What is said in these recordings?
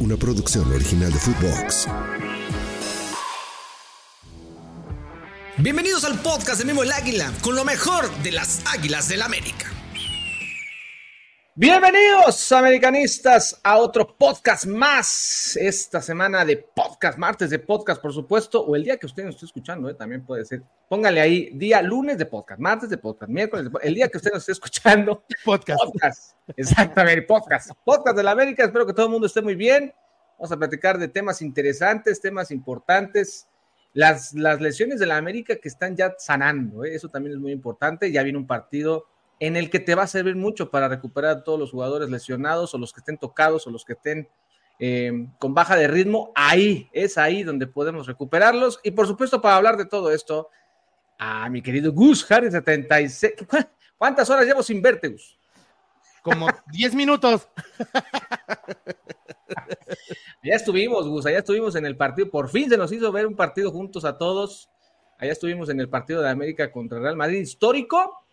una producción original de Footbox. Bienvenidos al podcast de Memo el Águila, con lo mejor de las Águilas del América. Bienvenidos, americanistas, a otro podcast más. Esta semana de podcast, martes de podcast, por supuesto, o el día que usted nos esté escuchando, ¿eh? también puede ser. Póngale ahí día lunes de podcast, martes de podcast, miércoles de podcast, el día que usted nos esté escuchando. Podcast. Podcast. Exactamente, podcast. Podcast de la América. Espero que todo el mundo esté muy bien. Vamos a platicar de temas interesantes, temas importantes. Las, las lesiones de la América que están ya sanando, ¿eh? eso también es muy importante. Ya viene un partido en el que te va a servir mucho para recuperar a todos los jugadores lesionados o los que estén tocados o los que estén eh, con baja de ritmo. Ahí, es ahí donde podemos recuperarlos. Y por supuesto, para hablar de todo esto, a mi querido Gus Harry 76. ¿Cuántas horas llevo sin verte, Gus? Como 10 minutos. Allá estuvimos, Gus, allá estuvimos en el partido. Por fin se nos hizo ver un partido juntos a todos. Allá estuvimos en el partido de América contra Real Madrid histórico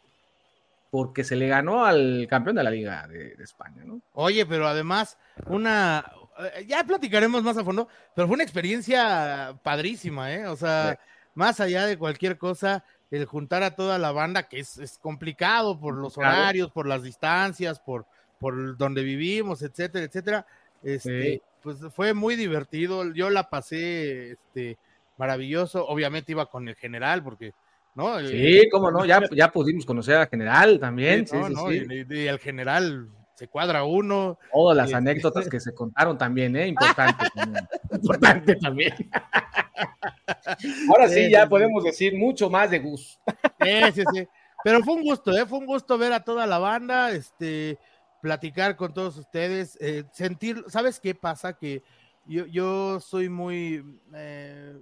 porque se le ganó al campeón de la Liga de, de, España, ¿no? Oye, pero además, una, eh, ya platicaremos más a fondo, pero fue una experiencia padrísima, ¿eh? O sea, sí. más allá de cualquier cosa, el juntar a toda la banda, que es, es complicado por los horarios, por las distancias, por, por donde vivimos, etcétera, etcétera, este, sí. pues fue muy divertido, yo la pasé, este, maravilloso, obviamente iba con el general, porque ¿no? Sí, cómo no, ya, ya pudimos conocer al general también. Sí, no, sí, no, sí. Y, y, el general se cuadra uno. Todas las y, anécdotas que se contaron también, ¿eh? Importante también. Importante también. Ahora sí, ya podemos decir mucho más de Gus. Sí, sí, sí. Pero fue un gusto, ¿eh? Fue un gusto ver a toda la banda, este, platicar con todos ustedes, eh, sentir, ¿sabes qué pasa? Que yo, yo soy muy... Eh,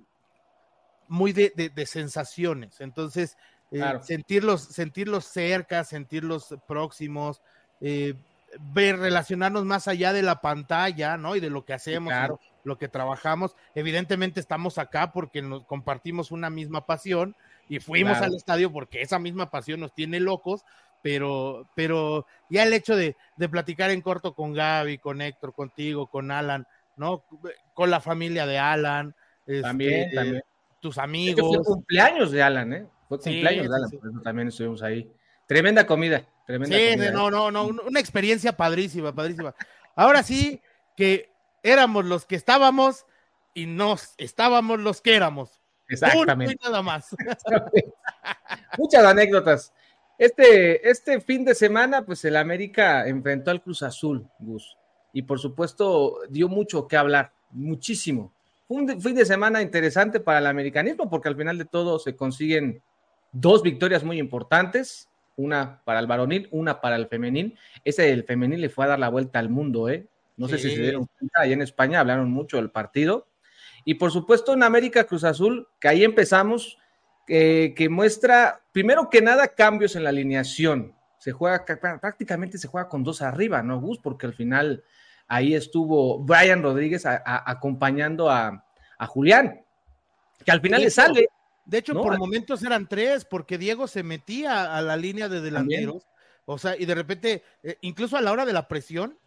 muy de, de, de, sensaciones. Entonces, eh, claro. sentirlos, sentirlos cerca, sentirlos próximos, eh, ver, relacionarnos más allá de la pantalla, ¿no? Y de lo que hacemos, claro. lo, lo, que trabajamos. Evidentemente estamos acá porque nos compartimos una misma pasión y fuimos claro. al estadio porque esa misma pasión nos tiene locos, pero, pero ya el hecho de, de platicar en corto con Gaby, con Héctor, contigo, con Alan, ¿no? Con la familia de Alan. También, este, también tus amigos. fue cumpleaños de Alan, ¿eh? Fue cumpleaños sí, de Alan, sí, por eso también estuvimos ahí. Tremenda comida, tremenda sí, comida. no, no, no, una experiencia padrísima, padrísima. Ahora sí que éramos los que estábamos y nos estábamos los que éramos. Exactamente. Y nada más. Muchas anécdotas. Este, este fin de semana, pues el América enfrentó al Cruz Azul, Gus. Y por supuesto, dio mucho que hablar, muchísimo un fin de semana interesante para el americanismo porque al final de todo se consiguen dos victorias muy importantes, una para el varonil, una para el femenil. Ese del femenil le fue a dar la vuelta al mundo, ¿eh? No sí. sé si se dieron cuenta, allá en España hablaron mucho del partido. Y por supuesto en América Cruz Azul, que ahí empezamos, eh, que muestra, primero que nada, cambios en la alineación. Se juega, prácticamente se juega con dos arriba, ¿no, Gus? Porque al final ahí estuvo Brian Rodríguez a, a, acompañando a, a, Julián, que al final le sale. De hecho, ¿no? por momentos eran tres, porque Diego se metía a la línea de delanteros, También. o sea, y de repente, eh, incluso a la hora de la presión,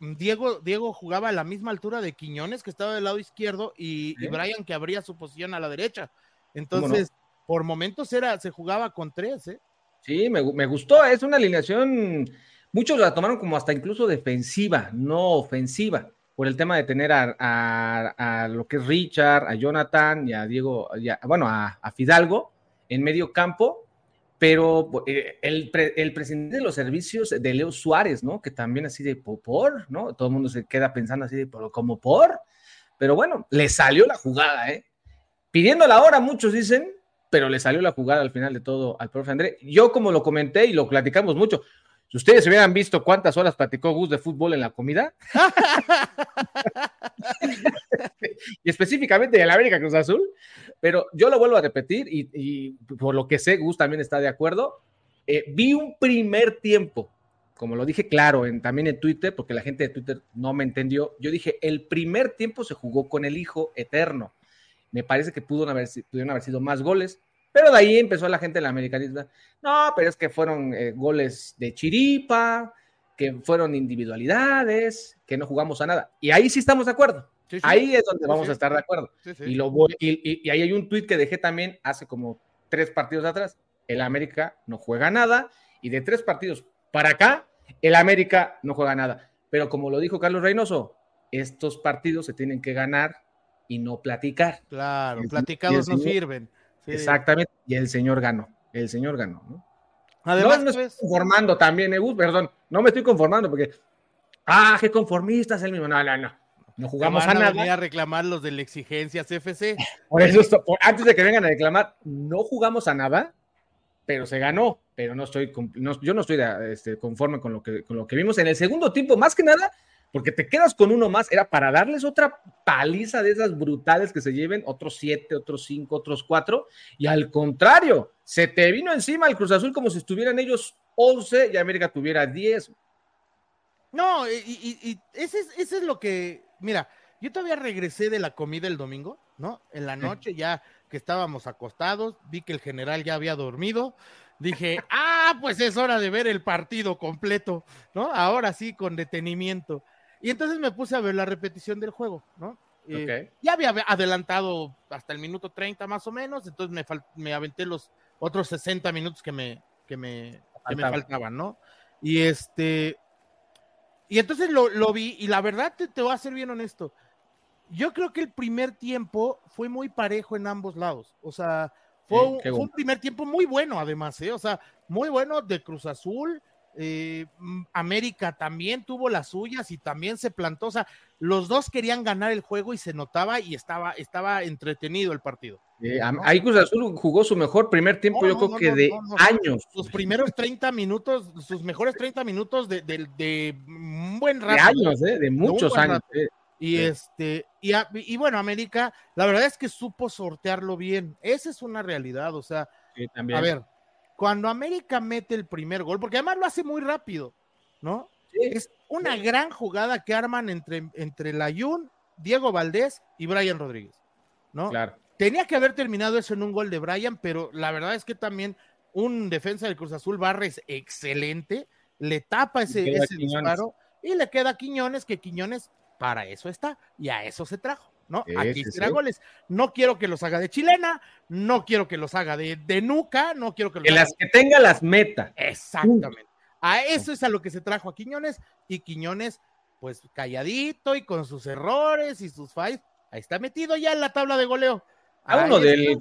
Diego, Diego jugaba a la misma altura de Quiñones, que estaba del lado izquierdo, y, ¿Sí? y Brian, que abría su posición a la derecha. Entonces, no? por momentos era, se jugaba con tres, ¿eh? Sí, me, me gustó, es una alineación Muchos la tomaron como hasta incluso defensiva, no ofensiva, por el tema de tener a, a, lo que es Richard, a Jonathan y a Diego, bueno, a, Fidalgo en medio campo, pero eh, el, el, presidente de los servicios de Leo Suárez, ¿no? Que también así de por, ¿no? Todo el mundo se queda pensando así de, pero como por, pero bueno, le salió la jugada, ¿eh? Pidiendo la hora, muchos dicen, pero le salió la jugada al final de todo al profe André. Yo, como lo comenté y lo platicamos mucho, si ustedes hubieran visto cuántas horas platicó Gus de fútbol en la comida, y específicamente de la América Cruz Azul, pero yo lo vuelvo a repetir y, y por lo que sé, Gus también está de acuerdo. Eh, vi un primer tiempo, como lo dije claro en, también en Twitter, porque la gente de Twitter no me entendió. Yo dije, el primer tiempo se jugó con el hijo eterno. Me parece que pudo haber, pudieron haber sido más goles, pero de ahí empezó la gente de la americanista. No, pero es que fueron eh, goles de chiripa, que fueron individualidades, que no jugamos a nada. Y ahí sí estamos de acuerdo. Sí, sí. Ahí es donde vamos sí. a estar de acuerdo. Y, lo voy, y, y- y ahí hay un tuit que dejé también hace como tres partidos atrás. El América no juega nada y de tres partidos para acá, el América no juega nada. Pero como lo dijo Carlos Reynoso, estos partidos se tienen que ganar y no platicar. Claro, platicados no sirven. Sí. Exactamente. Y el señor ganó. El señor ganó. ¿no? Además, no me pues, estoy conformando también, eh, perdón. No me estoy conformando porque, ah, qué conformista es el mismo. No, no, no. No jugamos a van a nada. a reclamar los de la exigencia CFC. Por eso, esto- por- antes de que vengan a reclamar, no jugamos a nada, pero se ganó. Pero no estoy, no- yo no estoy este, conforme con lo, que, con lo que vimos en el segundo tiempo, más que nada, porque te quedas con uno más, era para darles otra paliza de esas brutales que se lleven, otros siete, otros cinco, otros cuatro, y al contrario, se te vino encima el Cruz Azul como si estuvieran ellos 11 y América tuviera 10. No, y, y- y ese, es, ese es lo que, mira, yo todavía regresé de la comida el domingo, ¿no? En la noche ya que estábamos acostados, vi que el general ya había dormido, dije, ah, pues es hora de ver el partido completo, ¿no? Ahora sí, con detenimiento. Y entonces me puse a ver la repetición del juego, ¿no? Eh, Ok. ya había adelantado hasta el minuto 30 más o menos, entonces me, me aventé los otros 60 minutos que me, que me, que me Faltaban. ¿no? Y este, y entonces lo, lo vi, y la verdad te, te voy a ser bien honesto. Yo creo que el primer tiempo fue muy parejo en ambos lados. O sea, fue, Sí, un, fue un primer tiempo muy bueno, además, ¿eh? O sea, muy bueno de Cruz Azul. Eh, mm, América también tuvo las suyas y también se plantó. O sea, los dos querían ganar el juego y se notaba y estaba, estaba entretenido el partido. Eh, am- ahí Cruz Azul jugó su mejor primer tiempo, No, yo no, creo no, que no, de no, no. años. Sus primeros 30 minutos, sus mejores 30 minutos de, de- de un buen De rato. años, ¿eh? de muchos años. eh. Y Sí. este, y, a- y bueno, América, la verdad es que supo sortearlo bien. Esa es una realidad. O sea, Sí, también. a ver, cuando América mete el primer gol, porque además lo hace muy rápido, ¿no? Sí. Es una gran jugada que arman entre, entre Layún, Diego Valdés y Brian Rodríguez, ¿no? Claro. Tenía que haber terminado eso en un gol de Brian, pero la verdad es que también un defensa del Cruz Azul Barres excelente, le tapa ese, ese disparo y le queda a Quiñones, que Quiñones para eso está y a eso se trajo, Aquí será goles. No quiero que los haga de chilena, no quiero que los haga de, de nuca, no quiero que los Que haga las que tenga las meta. Exactamente. A eso es a lo que se trajo a Quiñones y Quiñones, pues calladito y con sus errores y sus fallos, ahí está metido ya en la tabla de goleo. Uno, del,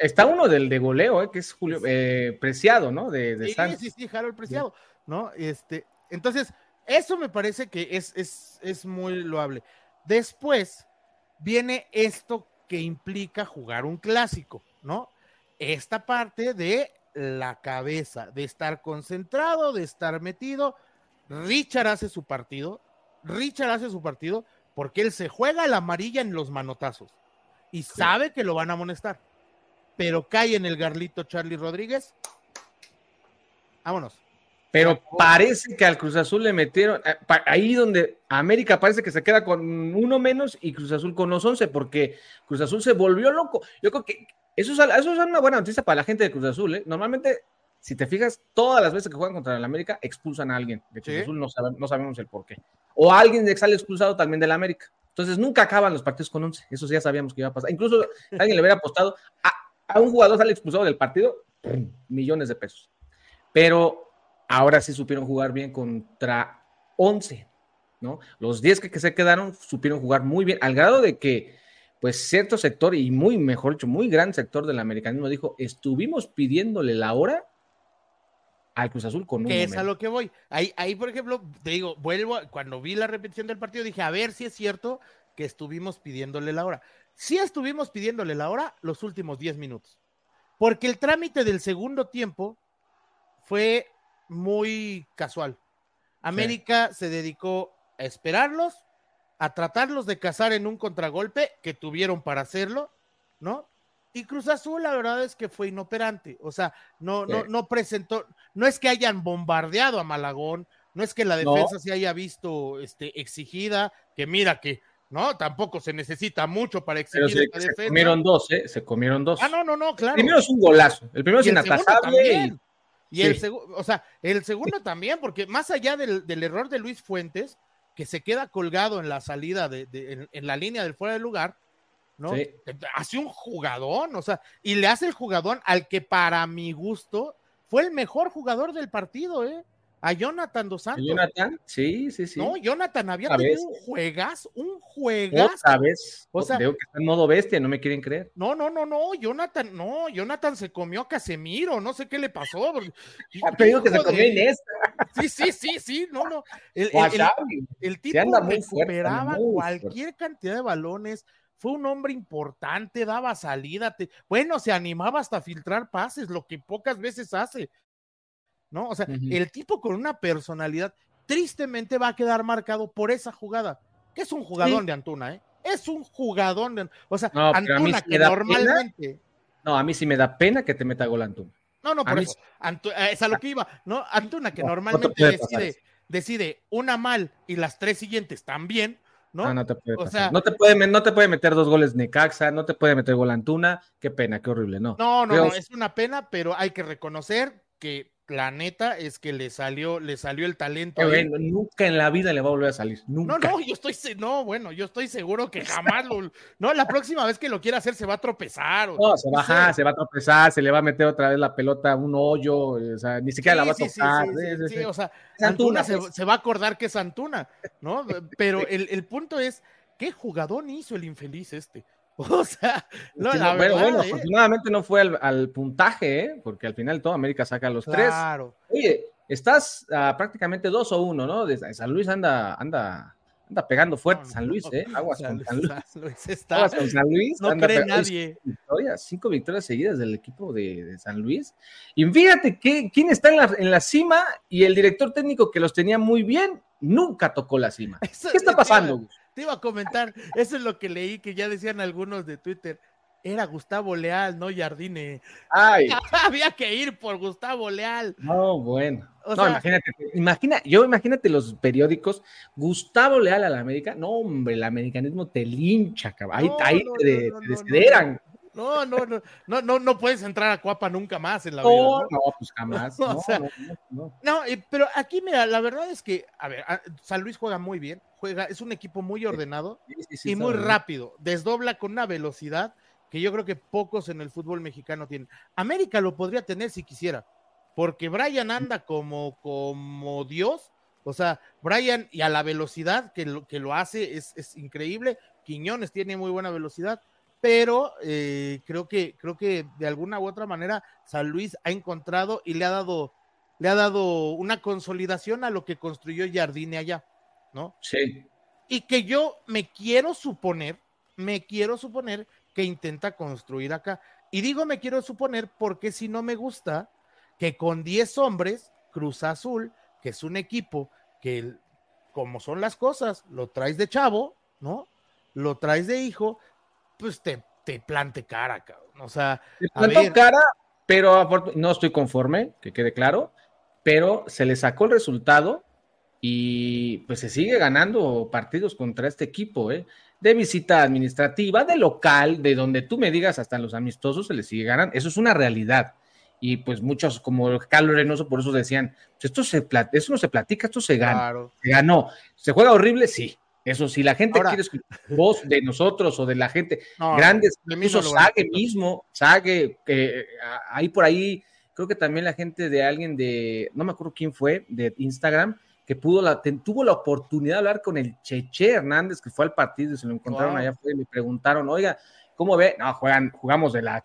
está uno del de goleo, eh, que es Julio eh, Preciado, ¿no? De, de Sí, Santos. sí, sí, Harold Preciado, ¿no? Este, entonces, eso me parece que es, es, es muy loable. Después viene esto que implica jugar un clásico, ¿no? Esta parte de la cabeza, de estar concentrado, de estar metido. Richard hace su partido, Richard hace su partido porque él se juega la amarilla en los manotazos y sabe que lo van a amonestar, pero cae en el garlito Charlie Rodríguez. Vámonos. Pero parece que al Cruz Azul le metieron, eh, ahí donde América parece que se queda con uno menos y Cruz Azul con los 11, porque Cruz Azul se volvió loco. Yo creo que eso es, eso es una buena noticia para la gente de Cruz Azul. ¿eh? Normalmente, si te fijas, todas las veces que juegan contra el América, expulsan a alguien de Cruz Sí. Azul, no, sabe- no sabemos el por qué. O alguien de sale expulsado también del América. Entonces, nunca acaban los partidos con 11. Eso ya sabíamos que iba a pasar. Incluso alguien le hubiera apostado a, a un jugador sale expulsado del partido, millones de pesos. Pero ahora sí supieron jugar bien contra 11, ¿no? Los 10 que, que se quedaron supieron jugar muy bien, al grado de que, pues, cierto sector, y muy, mejor dicho, muy gran sector del americanismo dijo, estuvimos pidiéndole la hora al Cruz Azul con un que es a momento. lo que voy. Ahí, ahí, por ejemplo, te digo, vuelvo, a- cuando vi la repetición del partido, dije, a ver si es cierto que estuvimos pidiéndole la hora. Sí estuvimos pidiéndole la hora los últimos 10 minutos. Porque el trámite del segundo tiempo fue muy casual. América se dedicó a esperarlos, a tratarlos de cazar en un contragolpe que tuvieron para hacerlo, ¿no? Y Cruz Azul, la verdad es que fue inoperante. O sea, no, no, Sí. no presentó, no es que hayan bombardeado a Malagón, no es que la No. defensa se haya visto este, exigida, que mira que, ¿no? Tampoco se necesita mucho para Pero exigir se, esta se defensa. comieron dos, ¿eh? Se comieron dos. Ah, no, no, no, claro. Primero es un golazo. El primero es Y el inatajable. Y- el segundo, o sea, el segundo también, porque más allá del, error de Luis Fuentes, que se queda colgado en la salida de, en, la línea del fuera de lugar, ¿no? Hace un jugadón, o sea, y le hace el jugadón al que para mi gusto fue el mejor jugador del partido, ¿eh? A Jonathan Dos Santos. Jonathan? Sí, sí, sí. No, Jonathan había tenido un juegas, un juegas. ¿Sabes? O sea, veo que está en modo bestia, no me quieren creer. No, no, no, no, Jonathan, no, Jonathan se comió a Casemiro, no sé qué le pasó. Ha pedido que se comió Inés. Sí, sí, sí, sí, no, no. El, el, tipo recuperaba cualquier cantidad de balones, fue un hombre importante, daba salida, bueno, se animaba hasta filtrar pases, lo que pocas veces hace. ¿No? O sea, el tipo con una personalidad tristemente va a quedar marcado por esa jugada, que es un jugador de Antuna, ¿eh? Es un jugador de O sea, Antuna que normalmente... No, a mí sí me da pena que te meta gol Antuna. No, no, por eso. Eh, es a lo que iba, ¿no? Antuna que normalmente decide, decide una mal y las tres siguientes también, ¿no? no te puede, o sea, no te puede, no te puede meter dos goles Necaxa, no te puede meter gol Antuna, qué pena, qué horrible, no. No, no, no, es una pena, pero hay que reconocer que la neta es que le salió, le salió el talento. nunca en la vida le va a volver a salir. Nunca. No, no, yo estoy, no, bueno, yo estoy seguro que jamás lo, no, la próxima vez que lo quiera hacer se va a tropezar. no, se va, se va a tropezar, se le va a meter otra vez la pelota a un hoyo, o sea, ni siquiera la va a tocar. Sí, o sea, Antuna se, se, va a acordar que es Antuna, ¿no? Pero el, el punto es, ¿qué jugador hizo el infeliz este? O sea, no, la pero bueno, ¿eh? afortunadamente no fue al, puntaje, ¿eh? porque al final todo América saca los claro. tres. Oye, estás prácticamente dos o uno, ¿no? San Luis anda, anda, anda pegando fuerte San Luis, ¿eh? Aguas con San Luis. Aguas con San Luis. No cree nadie. Cinco victorias, seguidas del equipo de, San Luis. Y fíjate que, quién está en la, en la cima y el director técnico que los tenía muy bien nunca tocó la cima. ¿Qué está pasando? Te iba a comentar, eso es lo que leí, que ya decían algunos de Twitter. Era Gustavo Leal, no Jardine. Ay. Había que ir por Gustavo Leal. No, bueno. no, imagínate, imagina, yo imagínate los periódicos, Gustavo Leal a la América, no, hombre, el americanismo te lincha, cabrón. Ahí, te, desederan. No, no, no, no, no, no puedes entrar a Cuapa nunca más en la vida. No, no, pues jamás. No, no, no, pero aquí, mira, la verdad es que, a ver, San Luis juega muy bien, juega, es un equipo muy ordenado y muy rápido, desdobla con una velocidad que yo creo que pocos en el fútbol mexicano tienen. América lo podría tener si quisiera, porque Brian anda como, como Dios, o sea, Brian y a la velocidad que lo, que lo hace es, es increíble, Quiñones tiene muy buena velocidad, pero eh, creo que creo que de alguna u otra manera San Luis ha encontrado y le ha dado le ha dado una consolidación a lo que construyó Jardine allá, ¿no? Sí. Y que yo me quiero suponer, me quiero suponer que intenta construir acá. Y digo me quiero suponer porque si no me gusta que con 10 hombres, Cruz Azul, que es un equipo que como son las cosas, lo traes de chavo, ¿no? Lo traes de hijo, pues te, te plante cara, cabrón. O sea, te cara, pero no estoy conforme, que quede claro, pero se le sacó el resultado y pues se sigue ganando partidos contra este equipo, ¿eh? De visita administrativa, de local, de donde tú me digas, hasta los amistosos se le sigue ganando. Eso es una realidad. Y pues muchos, como Carlos Reynoso, por eso decían, pues, esto se eso no se platica, esto se gana. Se ganó. ¿Se juega horrible? Sí. Eso, si la gente quiere escuchar voz de nosotros o de la gente, grandes, incluso Sage mismo, Sage, que ahí por ahí, creo que también la gente de alguien de, no me acuerdo quién fue, de Instagram, que pudo la, tuvo la oportunidad de hablar con el Cheche Hernández, que fue al partido y se lo encontraron allá afuera y me preguntaron, oiga, ¿cómo ve? No, juegan, jugamos de la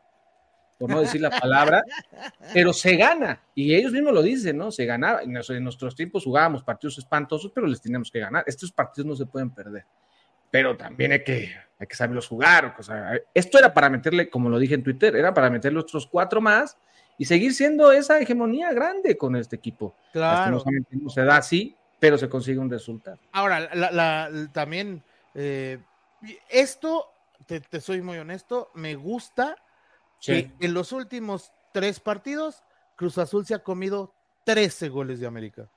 por no decir la palabra, pero se gana, y ellos mismos lo dicen, ¿no? Se ganaba, en nuestros tiempos jugábamos partidos espantosos, pero les teníamos que ganar. Estos partidos no se pueden perder, pero también hay que, hay que saberlos jugar. O sea, esto era para meterle, como lo dije en Twitter, era para meterle otros cuatro más y seguir siendo esa hegemonía grande con este equipo. Claro. No se da así, pero se consigue un resultado. Ahora, la, también, eh, esto, te, te soy muy honesto, me gusta en los últimos tres partidos, Cruz Azul se ha comido 13 goles de América.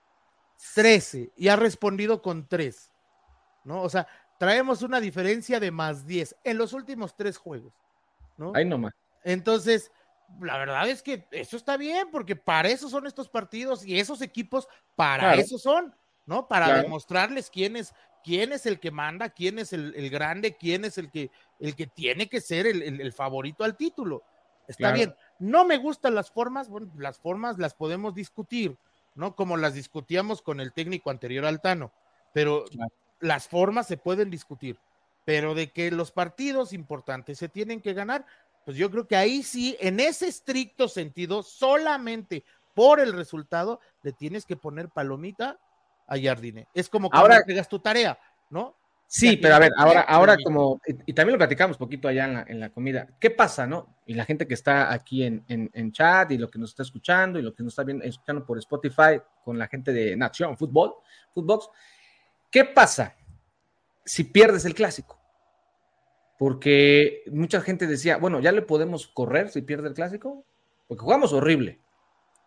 13. Y ha respondido con 3. ¿No? O sea, traemos una diferencia de más 10 en los últimos tres juegos. ¿no? Ahí nomás. Entonces, la verdad es que eso está bien, porque para eso son estos partidos y esos equipos, para eso son, ¿no? Para demostrarles quién es, quién es el que manda, quién es el, grande, quién es el que, el que tiene que ser el, favorito al título. Está bien. No me gustan las formas, bueno, las formas las podemos discutir, ¿no? Como las discutíamos con el técnico anterior al Tano, pero las formas se pueden discutir. Pero de que los partidos importantes se tienen que ganar, pues yo creo que ahí sí, en ese estricto sentido, solamente por el resultado, le tienes que poner palomita a Jardine. Es como que ahora entregas tu tarea, ¿no? Sí, pero a ver, ahora, ahora como, y, también lo platicamos poquito allá en la, comida, ¿qué pasa, no? Y la gente que está aquí en, en, chat y lo que nos está escuchando y lo que nos está viendo, escuchando por Spotify con la gente de Nación Fútbol, Footbox, ¿qué pasa si pierdes el clásico? Porque mucha gente decía, bueno, ya le podemos correr si pierde el clásico, porque jugamos horrible,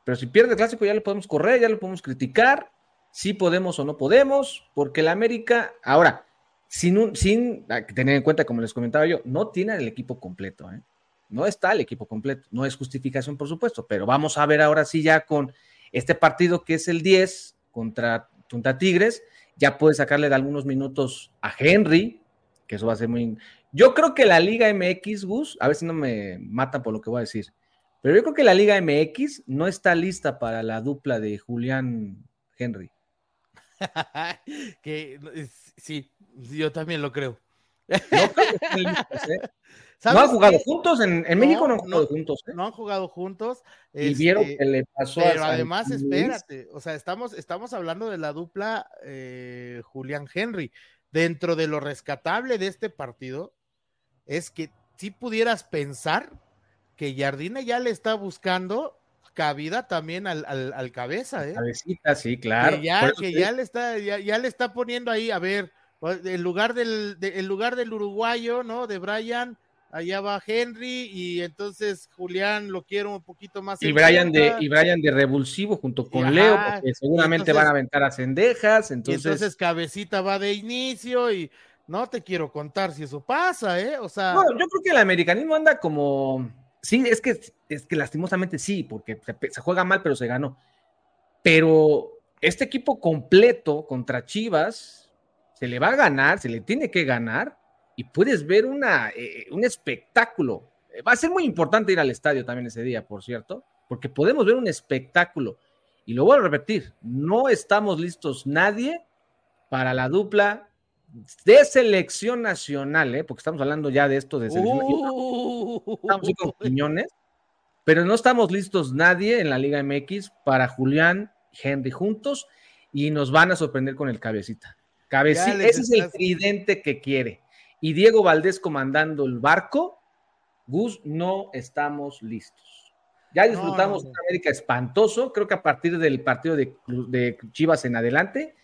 pero si pierde el clásico ya le podemos correr, ya le podemos criticar, si podemos o no podemos, porque el América, ahora, sin, sin tener en cuenta, como les comentaba yo, no tiene el equipo completo, ¿eh? no está el equipo completo, no es justificación, por supuesto, pero vamos a ver ahora sí ya con este partido que es el 10 contra Tunta Tigres, ya puede sacarle de algunos minutos a Henry, que eso va a ser muy... Yo creo que la Liga MX, Gus, a ver si no me matan por lo que voy a decir, pero yo creo que la Liga MX no está lista para la dupla de Julián Henry. que sí, yo también lo creo. No, ¿eh? han jugado juntos, en, México no han jugado juntos. ¿eh? No han jugado juntos. Y vieron este, que le pasó Pero además, espérate, o sea, estamos, estamos hablando de la dupla eh, Julián Henry. Dentro de lo rescatable de este partido, es que si pudieras pensar que Jardine ya le está buscando cabida también al, al, cabeza, ¿eh? Cabecita, sí, claro. Que ya, que ya le está, ya, le está poniendo ahí, a ver, el lugar del, lugar del uruguayo, ¿no? De Brian, allá va Henry, y entonces Julián lo quiero un poquito más. Y Brian de, y Brian de revulsivo junto con Leo, porque seguramente van a aventar a cendejas, entonces. entonces cabecita va de inicio y no te quiero contar si eso pasa, ¿eh? O sea. yo creo que el americanismo anda como. Sí, es que, es que lastimosamente sí, porque se, juega mal, pero se ganó. Pero este equipo completo contra Chivas se le va a ganar, se le tiene que ganar y puedes ver una, eh, un espectáculo. Va a ser muy importante ir al estadio también ese día, por cierto, porque podemos ver un espectáculo. Y lo voy a repetir, no estamos listos nadie para la dupla de selección nacional, ¿eh? porque estamos hablando ya de esto de selección uh. Estamos con piñones, pero no estamos listos nadie en la Liga MX para Julián Henry juntos y nos van a sorprender con el cabecita. Cabecita, ese es el tridente que quiere. Y Diego Valdés comandando el barco, Gus, no estamos listos. Ya disfrutamos de América espantoso. Creo que a partir del partido de, de Chivas en adelante,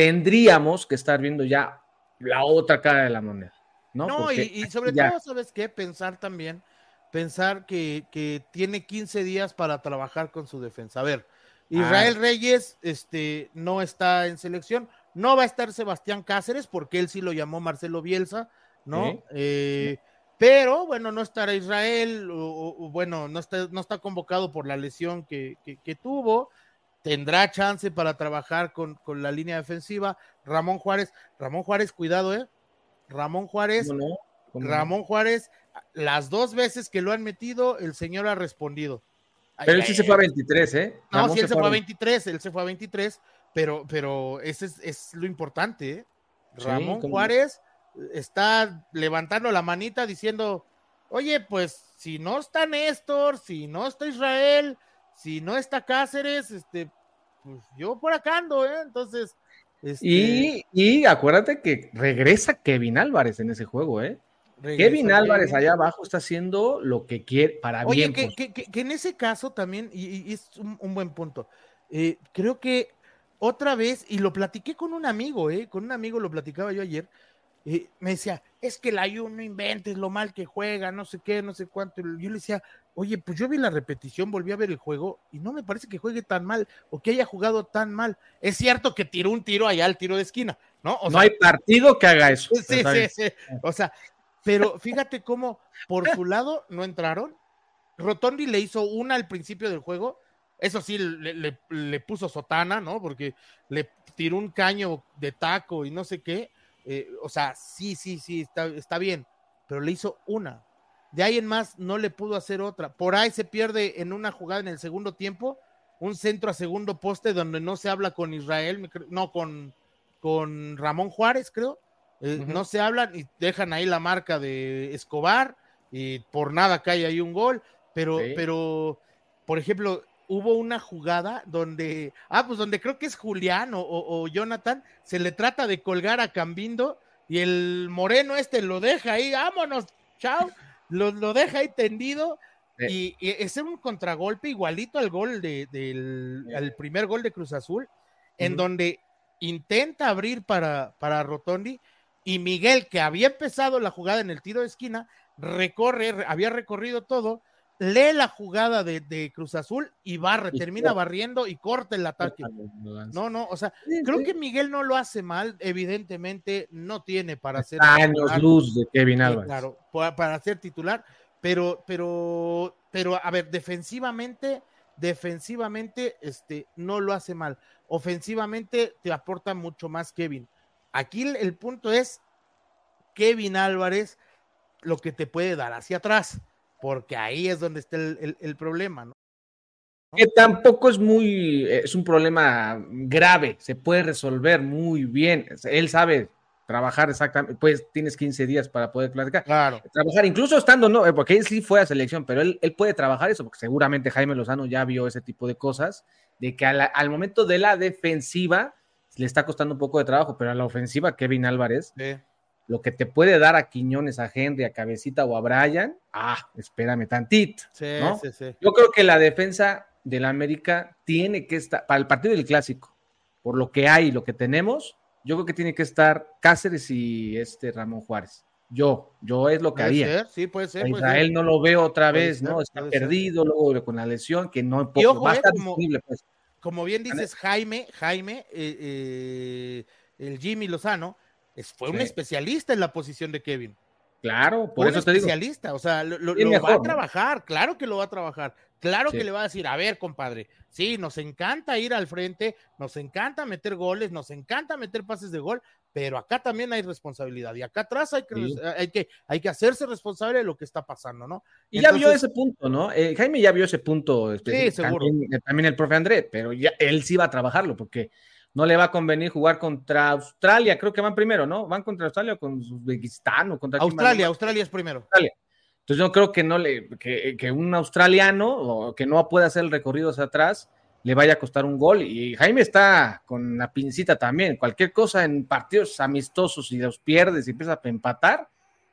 tendríamos que estar viendo ya la otra cara de la moneda. No, no y, sobre todo, ¿sabes qué? Pensar también, pensar que, que, tiene 15 días para trabajar con su defensa. A ver, Israel ah. Reyes este, no está en selección, no va a estar Sebastián Cáceres porque él sí lo llamó Marcelo Bielsa, ¿no? Eh, pero bueno, no estará Israel, o, bueno, no está, no está convocado por la lesión que, que tuvo tendrá chance para trabajar con, la línea defensiva. Ramón Juárez, Ramón Juárez, cuidado, ¿eh? Ramón Juárez, Ramón Juárez, las dos veces que lo han metido, el señor ha respondido. Pero él sí se fue a 23, ¿eh? No, sí, él se fue a 23, él se fue a 23, pero, pero ese es, lo importante, ¿eh? Ramón Juárez está levantando la manita diciendo, oye, pues si no está Néstor, si no está Israel, si no está Cáceres, este, pues yo por acá ando, ¿eh? Entonces. Este... Y, acuérdate que regresa Kevin Álvarez en ese juego, ¿eh? Kevin Álvarez allá abajo está haciendo lo que quiere para bien. Oye, que, en ese caso también, y, es un, buen punto, eh, creo que otra vez, y lo platiqué con un amigo, ¿eh? Con un amigo lo platicaba yo ayer, eh, me decía, es que la Ayun no inventes lo mal que juega, no sé qué, no sé cuánto. Yo le decía, oye, pues yo vi la repetición, volví a ver el juego y no me parece que juegue tan mal o que haya jugado tan mal. Es cierto que tiró un tiro allá al tiro de esquina, ¿no? no hay partido que haga eso. Sí, sí, sí. O sea, pero fíjate cómo por su lado no entraron, Rotondi le hizo una al principio del juego, eso sí, le, puso sotana, ¿no? Porque le tiró un caño de taco y no sé qué. Eh, o sea, sí, sí, sí, está, está bien, pero le hizo una. De ahí en más no le pudo hacer otra. Por ahí se pierde en una jugada en el segundo tiempo, un centro a segundo poste donde no se habla con Israel, no, con, con Ramón Juárez, creo. Eh, no se hablan y dejan ahí la marca de Escobar y por nada cae ahí un gol. Pero, pero, por ejemplo, hubo una jugada donde, ah, pues donde creo que es Julián o, Jonathan, se le trata de colgar a Cambindo y el moreno este lo deja ahí, vámonos, chao, lo, lo deja ahí tendido. Y, es un contragolpe igualito al gol de, del al primer gol de Cruz Azul, en donde intenta abrir para, para Rotondi y Miguel, que había empezado la jugada en el tiro de esquina, recorre, había recorrido todo, lee la jugada de, Cruz Azul y barre, termina barriendo y corta el ataque. No, no, o sea, creo que Miguel no lo hace mal, evidentemente no tiene para ser años luz de Kevin Álvarez. claro, para ser titular, pero, pero, pero, a ver, defensivamente, defensivamente, este, no lo hace mal. Ofensivamente te aporta mucho más Kevin. Aquí el punto es Kevin Álvarez, lo que te puede dar hacia atrás porque ahí es donde está el, problema, ¿no? Que tampoco es muy, es un problema grave, se puede resolver muy bien. Él sabe trabajar exactamente, pues tienes 15 días para poder platicar. Claro. Trabajar, incluso estando, no, eh, porque él sí fue a selección, pero él, él puede trabajar eso, porque seguramente Jaime Lozano ya vio ese tipo de cosas, de que al, momento de la defensiva le está costando un poco de trabajo, pero a la ofensiva, Kevin Álvarez, sí lo que te puede dar a Quiñones, a Henry, a Cabecita o a Brian, ah, espérame tantito. ¿no? Yo creo que la defensa del América tiene que estar, para el partido del clásico, por lo que hay, lo que tenemos, yo creo que tiene que estar Cáceres y este Ramón Juárez. Yo, yo es lo que haría. sí, puede ser. Israel no lo veo otra vez, ¿no? Está perdido luego con la lesión, que no va a eh, estar como, disponible, pues. Como bien dices, Jaime, Jaime, eh, eh, el Jimmy Lozano, fue un especialista en la posición de Kevin. Claro, por eso te digo. especialista, o sea, lo, va a trabajar, claro que lo va a trabajar, claro que le va a decir, a ver, compadre, sí, nos encanta ir al frente, nos encanta meter goles, nos encanta meter pases de gol, pero acá también hay responsabilidad y acá atrás hay que, hay que, hay que hacerse responsable de lo que está pasando, ¿no? Y ya vio ese punto, ¿no? Eh, Jaime ya vio ese punto, sí, seguro. También, también, el profe André, pero ya él sí va a trabajarlo porque no le va a convenir jugar contra Australia, creo que van primero, ¿no? ¿Van contra Australia o con Uzbekistán o contra Australia? Australia es primero. Entonces yo creo que no le, que, un australiano o que no pueda hacer el recorrido hacia atrás le vaya a costar un gol. Y Jaime está con la pincita también. Cualquier cosa en partidos amistosos y los pierdes y empiezas a empatar,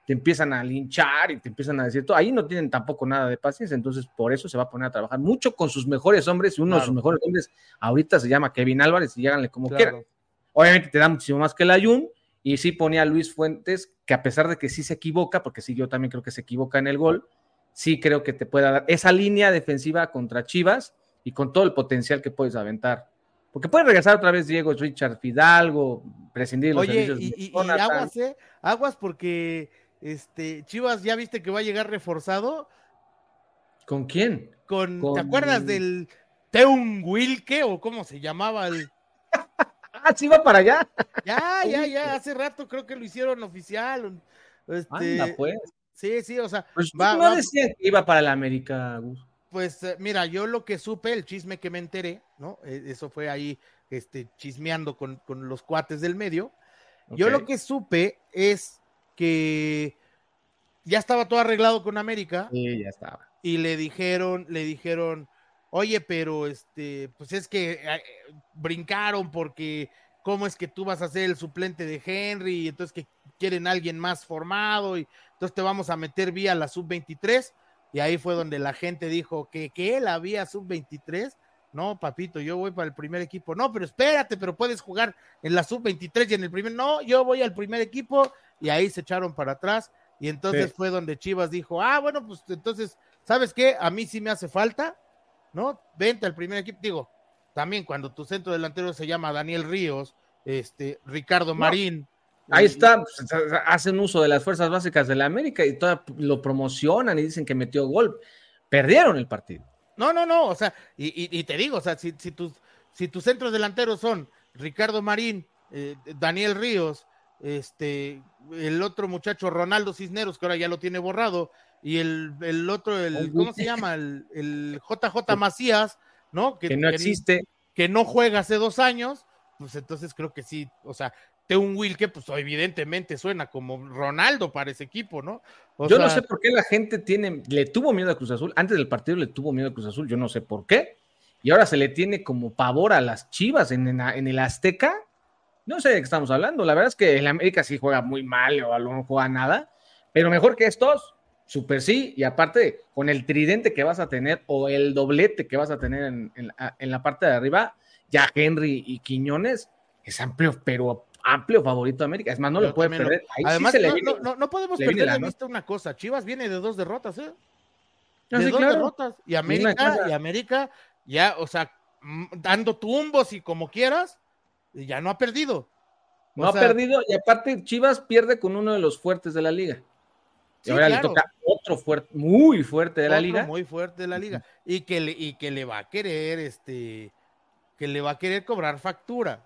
te empiezan a linchar y te empiezan a decir todo. Ahí no tienen tampoco nada de paciencia, entonces por eso se va a poner a trabajar mucho con sus mejores hombres y uno de sus mejores hombres ahorita se llama Kevin Álvarez y lláganle como quieran. Obviamente te da muchísimo más que el Ayun y sí ponía a Luis Fuentes, que a pesar de que sí se equivoca, porque sí yo también creo que se equivoca en el gol, sí creo que te pueda dar esa línea defensiva contra Chivas y con todo el potencial que puedes aventar. Porque puede regresar otra vez Diego Richard Fidalgo, prescindir los Oye, y, y, y aguas, ¿eh? Aguas porque este, Chivas, ¿ya viste que va a llegar reforzado? ¿Con quién? Con, ¿te acuerdas del Teun Wilke o cómo se llamaba el? ah, sí va para allá. ya, ya, ya, hace rato creo que lo hicieron oficial. Este, Anda, pues. Sí, sí, o sea, pues no decía que iba para el América, Gus. Pues eh, mira, yo lo que supe, el chisme que me enteré, ¿no? E, eso fue ahí, este, chismeando con, con los cuates del medio. Yo lo que supe es que ya estaba todo arreglado con América. Sí, ya estaba. Y le dijeron, le dijeron, oye, pero este, pues es que eh, brincaron porque cómo es que tú vas a ser el suplente de Henry y entonces que quieren a alguien más formado y entonces te vamos a meter vía la sub-23 y ahí fue donde la gente dijo que, que él había sub-23 no, papito, yo voy para el primer equipo. No, pero espérate, pero puedes jugar en la sub-23 y en el primer. No, yo voy al primer equipo y ahí se echaron para atrás. Y entonces fue donde Chivas dijo, ah, bueno, pues entonces, ¿sabes qué? A mí sí me hace falta, ¿no? Vente al primer equipo. Digo, también cuando tu centro delantero se llama Daniel Ríos, este, Ricardo Marín. Ahí está, pues, hacen uso de las fuerzas básicas de la América y todo lo promocionan y dicen que metió gol perdieron el partido. No, no, no, o sea, y, te digo, o sea, si, tus, si tus centros delanteros son Ricardo Marín, eh, Daniel Ríos, este, el otro muchacho Ronaldo Cisneros, que ahora ya lo tiene borrado, y el, el otro, el, ¿cómo se llama? El, el JJ Macías, ¿no? Que, no existe. Que, no juega hace dos años, pues entonces creo que sí, o sea, un Will que pues evidentemente suena como Ronaldo para ese equipo, ¿no? yo no sé por qué la gente tiene, le tuvo miedo a Cruz Azul, antes del partido le tuvo miedo a Cruz Azul, yo no sé por qué, y ahora se le tiene como pavor a las Chivas en, en, el Azteca, no sé de qué estamos hablando, la verdad es que el América sí juega muy mal o a lo no juega nada, pero mejor que estos, Super sí, y aparte con el tridente que vas a tener o el doblete que vas a tener en, la parte de arriba, ya Henry y Quiñones es amplio, pero amplio favorito de América. Es más, no lo puede perder. Además, no, podemos perder de vista una cosa. Chivas viene de dos derrotas, ¿eh? De dos derrotas. Y América, y América, ya, o sea, dando tumbos y como quieras, ya no ha perdido. No ha perdido, y aparte Chivas pierde con uno de los fuertes de la liga y ahora le toca otro fuerte, muy fuerte de la liga. Muy fuerte de la liga. Y que, le, y que le va a querer, este, que le va a querer cobrar factura.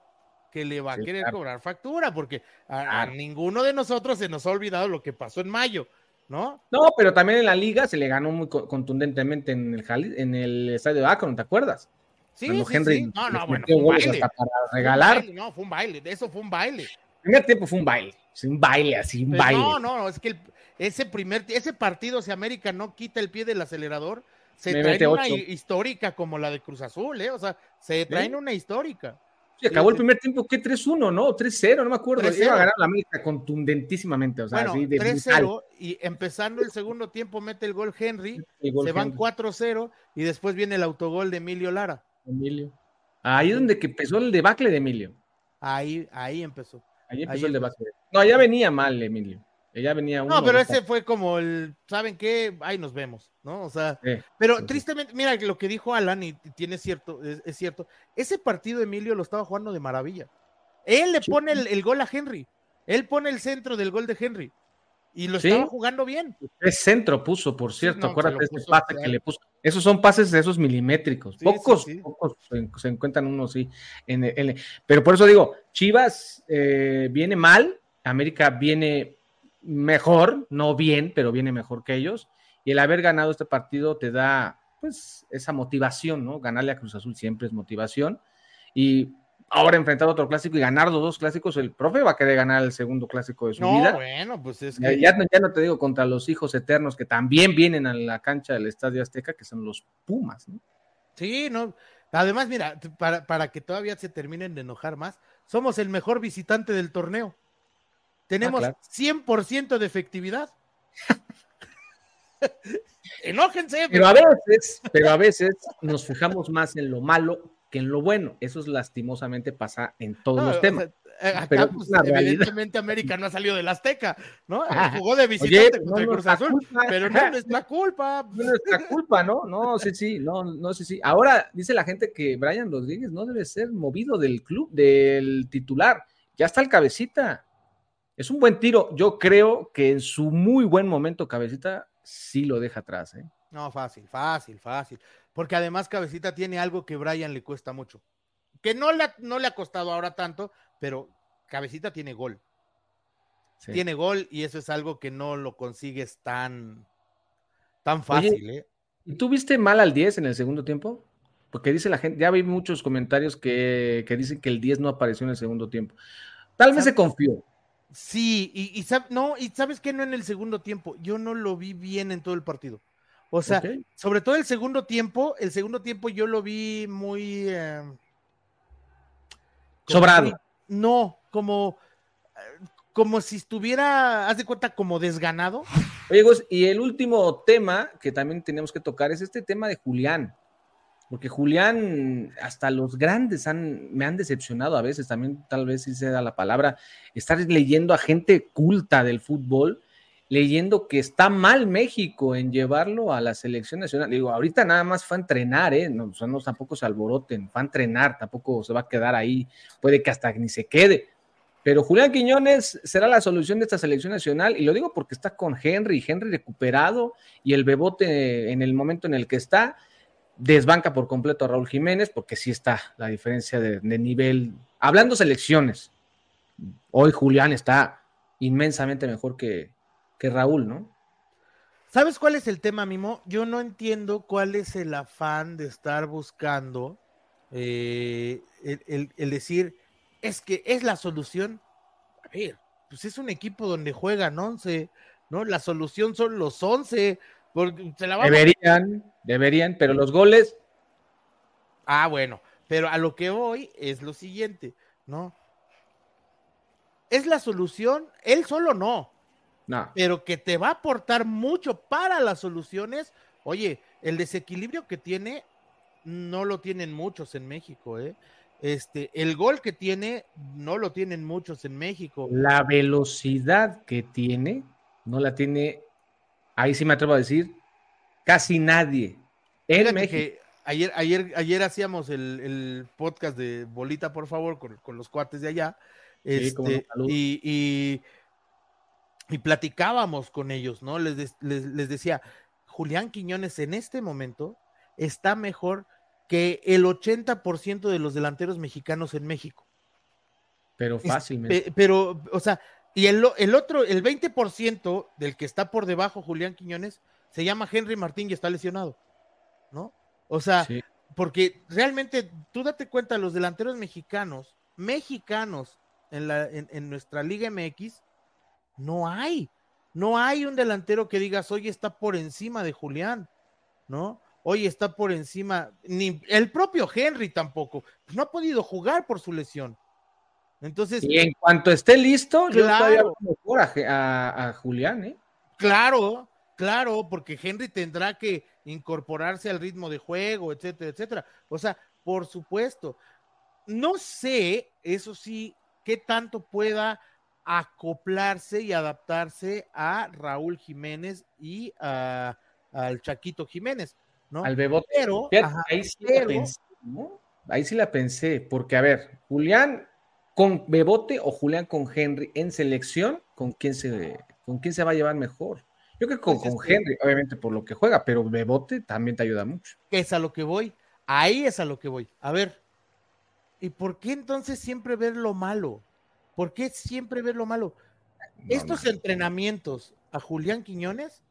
Que le va a querer cobrar factura, porque a, ninguno de nosotros se nos ha olvidado lo que pasó en mayo, ¿no? No, pero también en la liga se le ganó muy contundentemente en el, en el estadio Akron, ¿te acuerdas? Sí, sí, sí. No, no, bueno, fue un baile. para regalar. no, fue un baile, eso fue un baile. El primer tiempo fue un baile, un baile, así, un pues baile. No, no, es que el, ese primer, ese partido, si América no quita el pie del acelerador, se trae una histórica como la de Cruz Azul, ¿eh? O sea, se traen una histórica. Sí, acabó el primer tiempo, ¿qué? 3-1, ¿no? 3-0, no me acuerdo. Iba a ganar la América contundentísimamente, o sea, bueno, 3-0 y empezando el segundo tiempo mete el gol Henry, se van 4-0 y después viene el autogol de Emilio Lara. Emilio. Ahí es donde que empezó el debacle de Emilio. Ahí, ahí empezó. Ahí empezó el debacle. No, ya venía mal Emilio. Ella venía No, pero ese fue como el, ¿saben qué? Ahí nos vemos, ¿no? O sea, pero tristemente, mira lo que dijo Alan y tiene cierto, es, cierto. Ese partido Emilio lo estaba jugando de maravilla. Él le pone el, gol a Henry. Él pone el centro del gol de Henry. Y lo estaba jugando bien. Es centro puso, por cierto. Acuérdate de ese pase que le puso. Esos son pases de esos milimétricos. pocos, pocos se, encuentran unos, sí. En, pero por eso digo, Chivas eh, viene mal, América viene mejor, no bien, pero viene mejor que ellos. Y el haber ganado este partido te da, pues, esa motivación, ¿no? Ganarle a Cruz Azul siempre es motivación. Y ahora enfrentar otro clásico y ganar los dos clásicos, el profe va a querer ganar el segundo clásico de su no, vida. Bueno, pues es que... ya, ya, no te digo contra los hijos eternos que también vienen a la cancha del Estadio Azteca, que son los Pumas, ¿no? Sí, no. Además, mira, para, para que todavía se terminen de enojar más, somos el mejor visitante del torneo. Tenemos 100% ah, de efectividad. Enójense. Pero a veces, pero a veces nos fijamos más en lo malo que en lo bueno. Eso es lastimosamente pasa en todos los temas. Eh, acá, pues, evidentemente América no ha salido del Azteca, ¿no? Jugó de visitante contra Cruz Azul, pero no es nuestra culpa. No es nuestra culpa, ¿no? No, sí, sí, no, no sé sí. Ahora dice la gente que Brian Rodríguez no debe ser movido del club, del titular. Ya está el cabecita. Es un buen tiro. Yo creo que en su muy buen momento, Cabecita sí lo deja atrás. ¿eh? No, fácil, fácil, fácil. Porque además Cabecita tiene algo que Brian le cuesta mucho. Que no le, no le ha costado ahora tanto, pero Cabecita tiene gol. Tiene gol y eso es algo que no lo consigues tan, tan fácil. ¿eh? ¿Y tú viste mal al 10 en el segundo tiempo? Porque dice la gente, ya vi muchos comentarios que, que dicen que el 10 no apareció en el segundo tiempo. Tal vez se confió, Sí, y, no, y sabes que no en el segundo tiempo, yo no lo vi bien en todo el partido. O sea, sobre todo el segundo tiempo, el segundo tiempo yo lo vi muy... Em, Sobrado. no, como, como si estuviera, haz de cuenta, como desganado. Oye, y el último tema que también tenemos que tocar es este tema de Julián porque Julián, hasta los grandes han, me han decepcionado a veces, también tal vez si se da la palabra, estar leyendo a gente culta del fútbol, leyendo que está mal México en llevarlo a la selección nacional. Digo, ahorita nada más fue a entrenar, ¿eh? No, no tampoco se alboroten, fue a entrenar, tampoco se va a quedar ahí, puede que hasta ni se quede. Pero Julián Quiñones será la solución de esta selección nacional, y lo digo porque está con Henry, Henry recuperado, y el Bebote en el momento en el que está, desbanca por completo a Raúl Jiménez, porque sí está la diferencia de, nivel. Hablando selecciones, hoy Julián está inmensamente mejor que, que Raúl, ¿no? ¿Sabes cuál es el tema, Mimo? Yo no entiendo cuál es el afán de estar buscando eh, el, el- el decir, es que es la solución. A ver, pues es un equipo donde juegan 11, ¿no? La solución son los 11, porque se la vamos Deberían, deberían, pero los goles, Ah, bueno, pero a lo que voy es lo siguiente, ¿no? Es la solución, él solo no, no. pero que te va a aportar mucho para las soluciones. Oye, el desequilibrio que tiene no lo tienen muchos en México, ¿eh? Este, el gol que tiene no lo tienen muchos en México. La velocidad que tiene, no la tiene, ahí sí me atrevo a decir, casi nadie en México. ayer, ayer, ayer hacíamos el, el podcast de Bolita, por favor, con, con los cuates de allá. Sí, Este, y, y, y platicábamos con ellos, ¿no? Les, les, les decía, Julián Quiñones en este momento está mejor que el 80% de los delanteros mexicanos en México. pero fácilmente. Pe- pero, o sea, y el, el otro, el 20% del que está por debajo, Julián Quiñones, se llama Henry Martín y está lesionado, ¿no? O sea, Sí. porque realmente tú date cuenta, los delanteros mexicanos, mexicanos en, la, en, en nuestra Liga MX, no hay, no hay un delantero que digas, oye, está por encima de Julián, ¿no? Hoy está por encima, ni el propio Henry tampoco, pues no ha podido jugar por su lesión. Entonces, Y en cuanto esté listo, yo Claro. veo mejor a, a- a Julián, ¿eh? Claro, claro, porque Henry tendrá que incorporarse al ritmo de juego, etcétera, etcétera. O sea, por supuesto. No sé, eso sí, qué tanto pueda acoplarse y adaptarse a Raúl Jiménez y a- al Chaquito Jiménez, ¿no? Al Bebote. Pero, ajá, ahí sí pero- la pensé, ¿no? Ahí sí la pensé, porque a ver, Julián con Bebote o Julián con Henry en selección, ¿con quién se, con quién se va a llevar mejor? Yo creo que con, Pues es con Henry, obviamente por lo que juega, pero Bebote también te ayuda mucho. es a lo que voy. Ahí es a lo que voy. A ver, ¿y por qué entonces siempre ver lo malo? ¿Por qué siempre ver lo malo? No, estos no. entrenamientos a Julián Quiñones,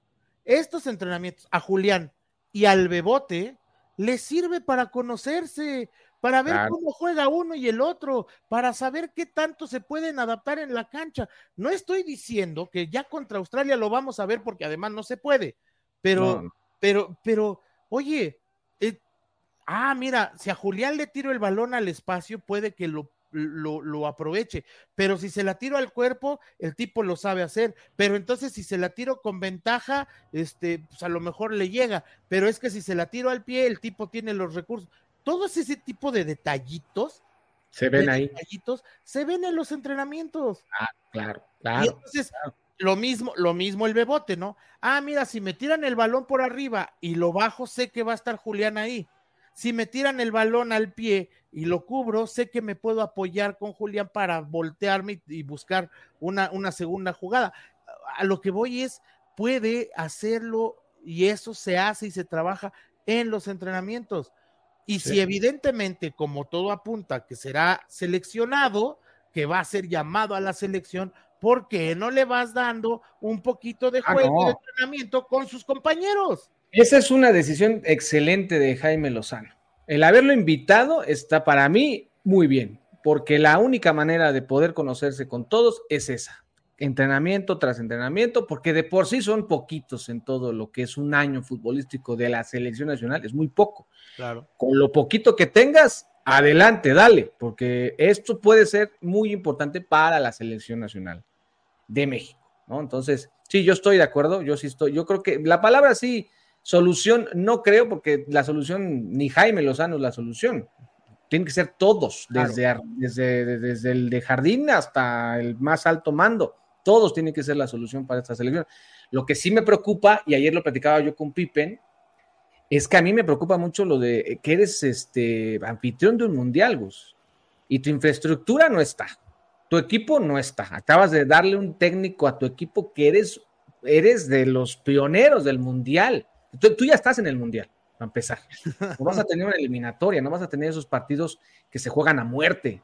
estos entrenamientos a Julián y al Bebote, les sirve para conocerse, para ver Claro. cómo juega uno y el otro, para saber qué tanto se pueden adaptar en la cancha. No estoy diciendo que ya contra Australia lo vamos a ver porque además no se puede, pero, No, pero, pero, oye, eh, ah, mira, si a Julián le tiro el balón al espacio, puede que lo, lo, lo aproveche, pero si se la tiro al cuerpo, el tipo lo sabe hacer, pero entonces si se la tiro con ventaja, este, pues a lo mejor le llega, pero es que si se la tiro al pie, el tipo tiene los recursos. Todos ese tipo de detallitos, Se ven de ahí, detallitos, se ven en los entrenamientos. claro, Y claro. entonces, lo mismo, lo mismo el bebote, ¿no? Ah, mira, si me tiran el balón por arriba y lo bajo, sé que va a estar Julián ahí. Si me tiran el balón al pie y lo cubro, sé que me puedo apoyar con Julián para voltearme y, buscar una, una segunda jugada. A lo que voy es, puede hacerlo y eso se hace y se trabaja en los entrenamientos. Y Sí. si evidentemente, como todo apunta, que será seleccionado, que va a ser llamado a la selección, ¿por qué no le vas dando un poquito de Ah, juego no. de entrenamiento con sus compañeros? Esa es una decisión excelente de Jaime Lozano. El haberlo invitado está para mí muy bien, porque la única manera de poder conocerse con todos es esa. Entrenamiento tras entrenamiento, porque de por sí son poquitos en todo lo que es un año futbolístico de la selección nacional, es muy poco. Claro. Con lo poquito que tengas, adelante, dale, porque esto puede ser muy importante para la selección nacional de México, ¿no? Entonces, sí, yo estoy de acuerdo, yo sí estoy, yo creo que la palabra sí, solución, no creo, porque la solución, ni Jaime Lozano es la solución. Tienen que ser todos, Claro. desde, desde, desde el de jardín hasta el más alto mando. Todos tienen que ser la solución para esta selección. Lo que sí me preocupa, y ayer lo platicaba yo con Pippen, es que a mí me preocupa mucho lo de que eres este anfitrión de un mundial, Gus, y tu infraestructura no está. tu equipo no está. Acabas de darle un técnico a tu equipo que eres, eres de los pioneros del mundial. Tú, tú ya estás en el mundial, para empezar. No vas a tener una eliminatoria, no vas a tener esos partidos que se juegan a muerte.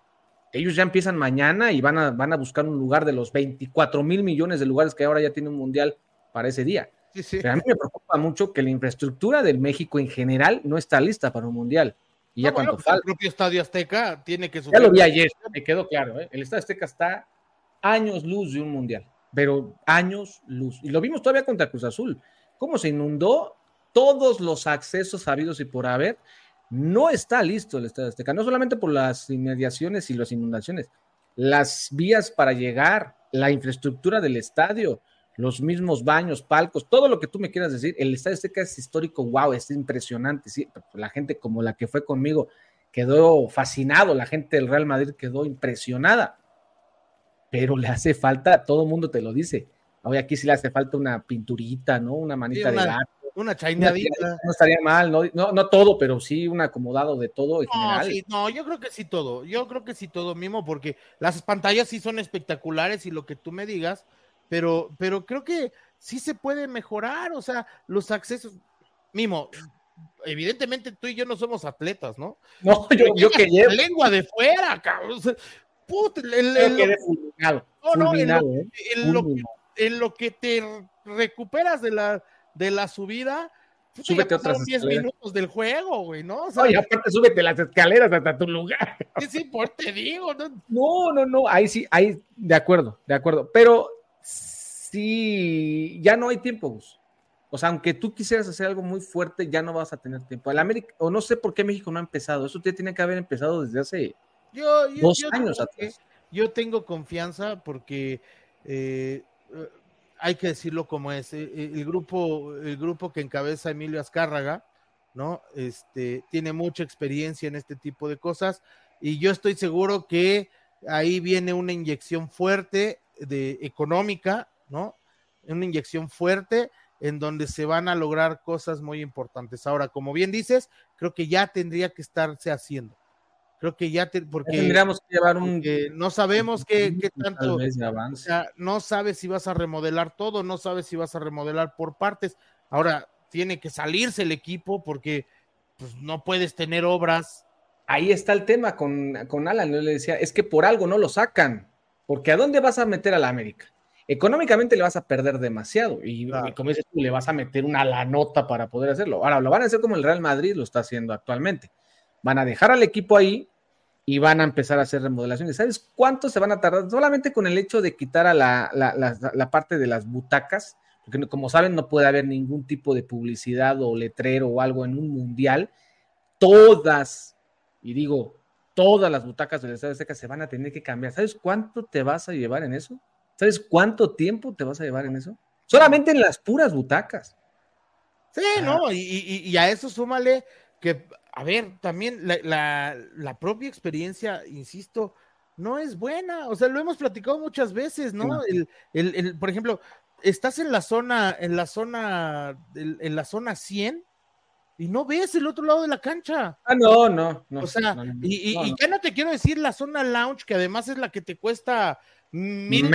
Ellos ya empiezan mañana y van a, van a buscar un lugar de los 24 mil millones de lugares que ahora ya tiene un mundial para ese día. Sí, sí. Pero a mí me preocupa mucho que la infraestructura del México en general no está lista para un mundial. Y ya bueno, cuanto pues, el falta. propio Estadio Azteca tiene que Ya lo vi subir. ayer, me quedó claro. ¿eh? El Estadio Azteca está años luz de un mundial, pero años luz. Y lo vimos todavía contra Cruz Azul. Cómo se inundó todos los accesos habidos y por haber. No está listo el Estadio Azteca, no solamente por las inmediaciones y las inundaciones, las vías para llegar, la infraestructura del estadio, los mismos baños, palcos, todo lo que tú me quieras decir. El Estadio Azteca es histórico, wow, es impresionante. Sí, la gente como la que fue conmigo quedó fascinado, la gente del Real Madrid quedó impresionada, pero le hace falta, todo el mundo te lo dice. Hoy aquí sí le hace falta una pinturita, ¿no? Una manita Sí, una- de gato. Una chaineadita. No estaría mal, ¿no? no, no todo, pero sí un acomodado de todo en No, general. sí, no, yo creo que sí todo. Yo creo que sí todo, Mimo, porque las pantallas sí son espectaculares y lo que tú me digas, pero, pero creo que sí se puede mejorar. O sea, los accesos. Mimo, evidentemente tú y yo no somos atletas, ¿no? No, yo, yo que llevo, Lengua de fuera, cabrón. Puta, el- el- el- no, no, ¿eh? lo que Fulminado. En lo que te recuperas de la, de la subida, ya Súbete otras pasaron 10 escaleras. minutos del juego, güey, ¿no? O sea, No, y aparte súbete las escaleras hasta tu lugar. sí, sí, por te digo, ¿no? No, no, no, ahí sí, ahí, de acuerdo, de acuerdo. Pero sí, ya no hay tiempo, Gus. O sea, aunque tú quisieras hacer algo muy fuerte, ya no vas a tener tiempo. El América, o no sé por qué México no ha empezado. Eso te tiene que haber empezado desde hace Yo, yo- dos yo años que- atrás. yo tengo confianza porque eh, hay que decirlo como es. eh, eh, El grupo, el grupo que encabeza Emilio Azcárraga, ¿no? Este tiene mucha experiencia en este tipo de cosas, y yo estoy seguro que ahí viene una inyección fuerte de económica, ¿no? Una inyección fuerte en donde se van a lograr cosas muy importantes. Ahora, como bien dices, creo que ya tendría que estarse haciendo. Creo que ya, te- porque, Tendríamos que llevar un. no sabemos qué, tanto, o sea, no sabes si vas a remodelar todo, no sabes si vas a remodelar por partes. Ahora, tiene que salirse el equipo porque pues, no puedes tener obras. Ahí está el tema con, con Alan. Yo le decía, es que por algo no lo sacan. Porque ¿a dónde vas a meter a la América? Económicamente le vas a perder demasiado. Y, Claro. y como dices tú, le vas a meter una la nota para poder hacerlo. Ahora, lo van a hacer como el Real Madrid lo está haciendo actualmente. Van a dejar al equipo ahí y van a empezar a hacer remodelaciones. ¿Sabes cuánto se van a tardar? Solamente con el hecho de quitar a la, la- la- la parte de las butacas, porque como saben no puede haber ningún tipo de publicidad o letrero o algo en un mundial. Todas, y digo, todas las butacas del Estadio Azteca se van a tener que cambiar. ¿Sabes cuánto te vas a llevar en eso? ¿Sabes cuánto tiempo te vas a llevar en eso? Solamente en las puras butacas. Sí, ¿no? Y, y- y a eso súmale que, a ver, también la, la- la propia experiencia, insisto, no es buena. O sea, lo hemos platicado muchas veces, ¿no? El, el- el- por ejemplo, estás en la zona, en la zona, en, la zona 100 y no ves el otro lado de la cancha. Ah, no, no, no. o sea, no, no, no. y, ya no te quiero decir la zona lounge, que además es la que te cuesta mil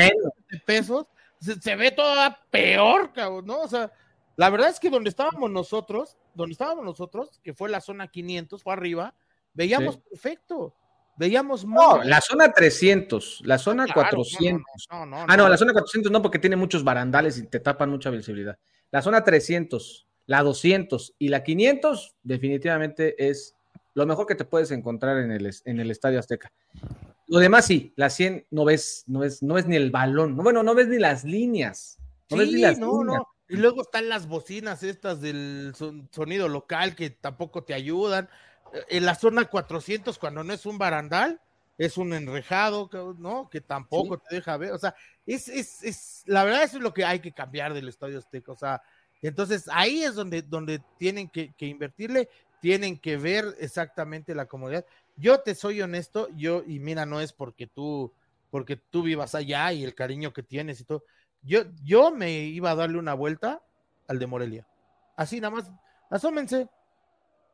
pesos, se, se ve toda peor, cabrón, ¿no? O sea, la verdad es que donde estábamos nosotros, donde estábamos nosotros, que fue la zona 500, fue arriba, veíamos Sí. perfecto, veíamos No, la zona 300, la zona Claro, no, 400. No, no, no, Ah, no, la zona 400 no, porque tiene muchos barandales y te tapan mucha visibilidad. La zona 300, la 200 y la 500 definitivamente es lo mejor que te puedes encontrar en el, en el Estadio Azteca. Lo demás sí, la 100 no ves, no ves, no ves ni el balón, no, bueno, no ves ni las líneas. No ves ni Sí, las no, líneas. Y luego están las bocinas estas del son- sonido local que tampoco te ayudan. Eh, En la zona 400, cuando no es un barandal, es un enrejado, ¿no? Que tampoco te deja ver. O sea, es, es, es, la verdad eso es lo que hay que cambiar del Estadio Azteca. O sea, entonces ahí es donde, donde tienen que, que invertirle, tienen que ver exactamente la comodidad. Yo te soy honesto, yo, y mira, no es porque tú, porque tú vivas allá y el cariño que tienes y todo. Yo, yo me iba a darle una vuelta al de Morelia. Así nada más, asómense.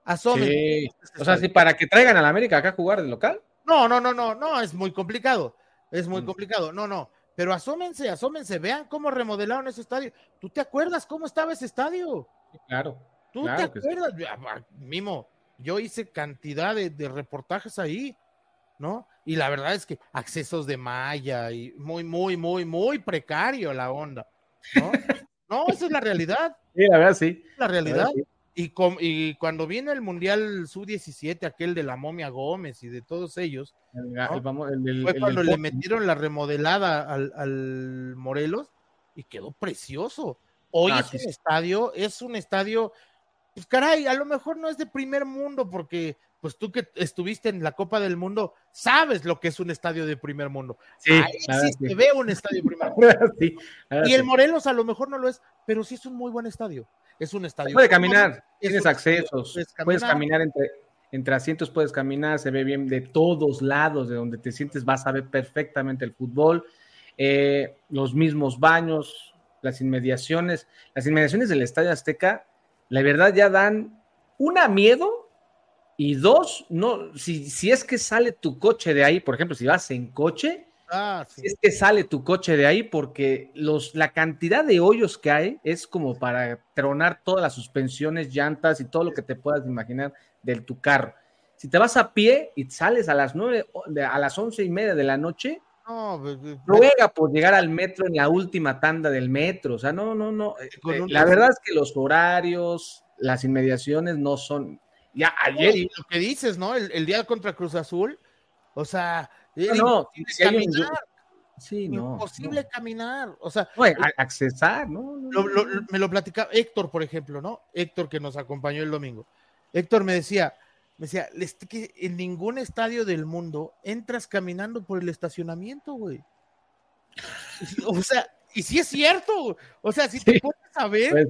Asómense. Sí. O sea, sí, para que traigan a la América acá a jugar de local. No, no, no, no, no, es muy complicado. Es muy Mm. complicado. No, no. Pero asómense, asómense, vean cómo remodelaron ese estadio. ¿Tú te acuerdas cómo estaba ese estadio? Claro. ¿Tú Claro te sí. acuerdas? Va, Mimo, yo hice cantidad de, de reportajes ahí, ¿no? Y la verdad es que accesos de malla y muy, muy, muy, muy precario la onda, ¿no? No, esa es la realidad, Sí, la verdad sí. la la realidad. verdad, sí. Y, y cuando vino el Mundial Sub-17, aquel de la momia Gómez y de todos ellos, El, ¿no? el famo- el- el- fue cuando le metieron la remodelada al, al Morelos y quedó precioso. Hoy Ah, es sí, un estadio, es un estadio, pues caray, a lo mejor no es de primer mundo, porque pues tú que estuviste en la Copa del Mundo, sabes lo que es un estadio de primer mundo. Sí, Ahí verdad, sí ve un estadio de primer mundo. Sí, Y el. Morelos a lo mejor no lo es, pero sí es un muy buen estadio. Es un estadio. Puede caminar, Es tienes accesos, puedes caminar entre, entre asientos, puedes caminar, se ve bien de todos lados, de donde te sientes vas a ver perfectamente el fútbol, eh, los mismos baños, las inmediaciones, las inmediaciones del Estadio Azteca, la verdad ya dan una miedo y dos, no, si, si es que sale tu coche de ahí, por ejemplo, si vas en coche, Ah, sí. es que sale tu coche de ahí, porque los, la cantidad de hoyos que hay es como para tronar todas las suspensiones, llantas y todo lo que te puedas imaginar de tu carro. Si te vas a pie y sales a las nueve, a las once y media de la noche, No, pues, pues, ruega por llegar al metro en la última tanda del metro. O sea, no, no, no. eh, eh, La verdad es que los horarios, las inmediaciones no son. Ya ayer y lo que dices, ¿no? El, el día contra Cruz Azul, o sea, No, no, imposible si hay un- caminar, Sí, no. imposible no. caminar, o sea, accesar, ¿no? lo- lo- me lo platicaba Héctor, por ejemplo, ¿no? Héctor que nos acompañó el domingo. Héctor me decía, me decía, "Es que en ningún estadio del mundo entras caminando por el estacionamiento, güey. O sea, y sí es cierto, güey. o sea, si te pones a ver,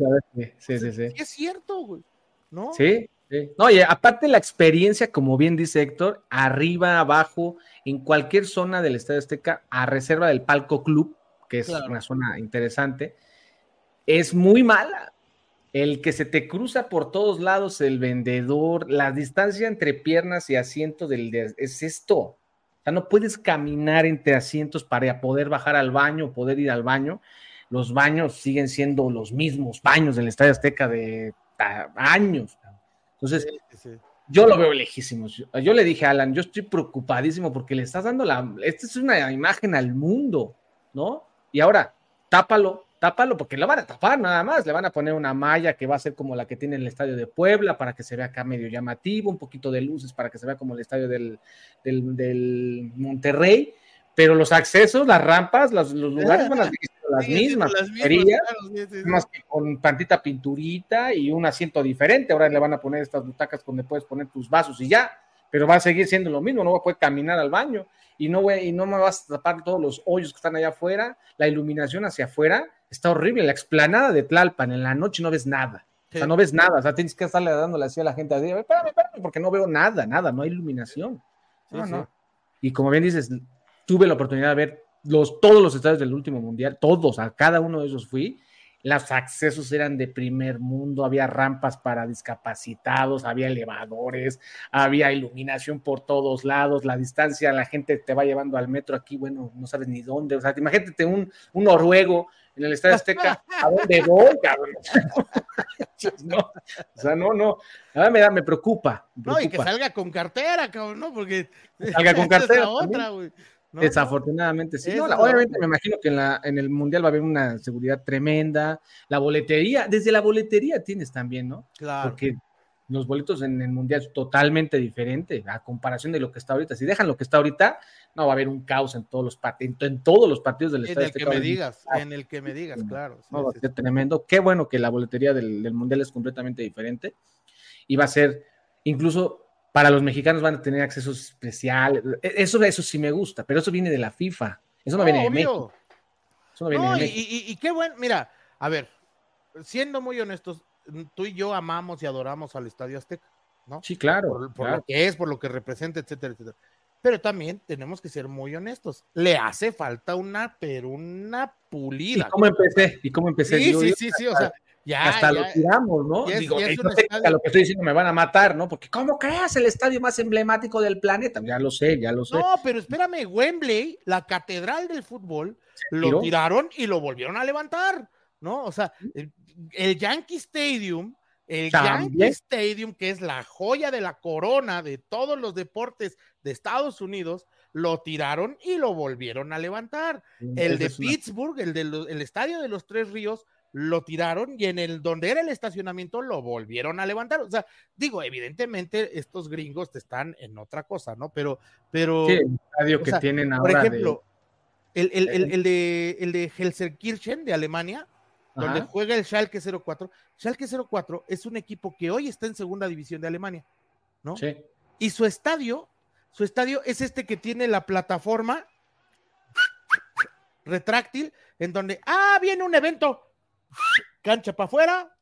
sí, sí. sí es cierto, güey, ¿no? Sí, sí. No, y aparte la experiencia, como bien dice Héctor, arriba, abajo, en cualquier zona del Estadio Azteca, a reserva del Palco Club, que es Claro. una zona interesante, es muy mala. El que se te cruza por todos lados, el vendedor, la distancia entre piernas y asientos del, de- es esto. O sea, no puedes caminar entre asientos para poder bajar al baño, poder ir al baño. Los baños siguen siendo los mismos baños del Estadio Azteca de ta- años. Entonces, Sí, sí, sí. yo lo veo lejísimos. Yo, yo le dije a Alan, yo estoy preocupadísimo porque le estás dando la. Esta es una imagen al mundo, ¿no? Y ahora, tápalo, tápalo, porque lo van a tapar nada más. Le van a poner una malla que va a ser como la que tiene el estadio de Puebla para que se vea acá medio llamativo, un poquito de luces para que se vea como el estadio del, del, del Monterrey. Pero los accesos, las rampas, los, los lugares van a siendo las mismas. las mismas, tonterías, claro, sí, sí, sí. más que con tantita pinturita y un asiento diferente. Ahora le van a poner estas butacas donde puedes poner tus vasos y ya, pero va a seguir siendo lo mismo, no va a poder caminar al baño y no, voy- y no me vas a tapar todos los hoyos que están allá afuera, la iluminación hacia afuera está horrible, la explanada de Tlalpan en la noche no ves nada. O sea, no ves nada, o sea, tienes que estarle dándole así a la gente, así, espérame, espérame, porque no veo nada, nada, no hay iluminación. No, no. Y como bien dices, tuve la oportunidad de ver los, todos los estadios del último mundial, todos, a cada uno de esos fui. Los accesos eran de primer mundo, había rampas para discapacitados, había elevadores, había iluminación por todos lados, la distancia, la gente te va llevando al metro aquí, bueno, no sabes ni dónde, o sea, imagínate un, un noruego en el Estadio Azteca, ¿a dónde voy, cabrón? no, o sea, no, no, a me, da, me preocupa. me No, y que salga con cartera, cabrón, ¿no? Porque Salga con esa es la cartera otra, güey. ¿No? Desafortunadamente, sí. No, la- obviamente me imagino que en, la, en el Mundial va a haber una seguridad tremenda. La boletería, desde la boletería tienes también, ¿no? Claro. Porque los boletos en el Mundial es totalmente diferente a comparación de lo que está ahorita. Si dejan lo que está ahorita, no va a haber un caos en todos los, part- en, todos los partidos del En Estadio el que me digas, en el que me digas, claro. sí, no, va a ser tremendo. Qué bueno que la boletería del, del Mundial es completamente diferente. Y va a ser, incluso para los mexicanos van a tener accesos especiales. E- Eso, eso sí me gusta, pero eso viene de la FIFA. Eso no, viene de obvio. México. Eso no viene No, de y, México. y- y qué bueno, mira, a ver, siendo muy honestos, tú y yo amamos y adoramos al Estadio Azteca, ¿no? Sí, claro. Por, por claro. lo que es, por lo que representa, etcétera, etcétera. Pero también tenemos que ser muy honestos. Le hace falta una, pero una ¿Y pulida. cómo empecé? ¿Y cómo empecé? Sí, Digo, sí, yo- sí, sí, o sea, Ya, Hasta lo tiramos, ¿no? Digo, a lo que estoy diciendo me van a matar, ¿no? Porque ¿cómo creas el estadio más emblemático del planeta? Ya lo sé, ya lo sé. No, pero espérame, Wembley, la catedral del fútbol, lo tiraron y lo volvieron a levantar, ¿no? O sea, el, Yankee Stadium, el Yankee Stadium, que es la joya de la corona de todos los deportes de Estados Unidos, lo tiraron y lo volvieron a levantar. El de Pittsburgh, el del estadio de los Tres Ríos, lo tiraron y en el donde era el estacionamiento lo volvieron a levantar. O sea, digo, evidentemente estos gringos están en otra cosa, ¿no? Pero, pero. el estadio que tienen ahora. Por ejemplo, el, el, el, el, de, el de Helserkirchen de Alemania, donde juega el Schalke 04. Schalke 04 es un equipo que hoy está en segunda división de Alemania, ¿no? Sí. Y su estadio, su estadio es este que tiene la plataforma retráctil, en donde, ah, viene un evento, cancha para afuera,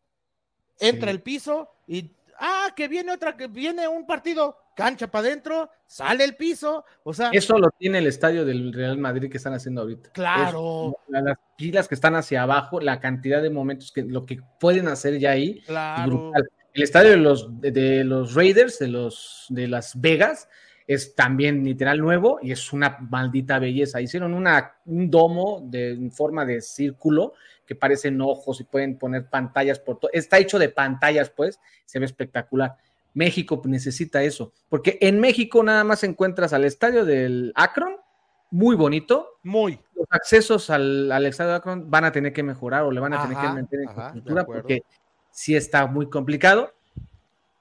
entra el piso y, ah, que viene otra, que viene un partido, cancha para adentro, sale el piso, o sea. Eso lo tiene el estadio del Real Madrid que están haciendo ahorita. Claro. las pilas que están hacia abajo, la cantidad de momentos que lo que pueden hacer ya ahí. Claro. El estadio de los, de, los Raiders, de los de Las Vegas, es también literal nuevo y es una maldita belleza. Hicieron una, un domo de, en forma de círculo que parecen ojos y pueden poner pantallas por todo. Está hecho de pantallas, pues, se ve espectacular. México necesita eso, porque en México nada más encuentras al estadio del Akron, muy bonito. Muy. Los accesos al, estadio de Akron van a tener que mejorar o le van a tener que en cultura porque sí está muy complicado.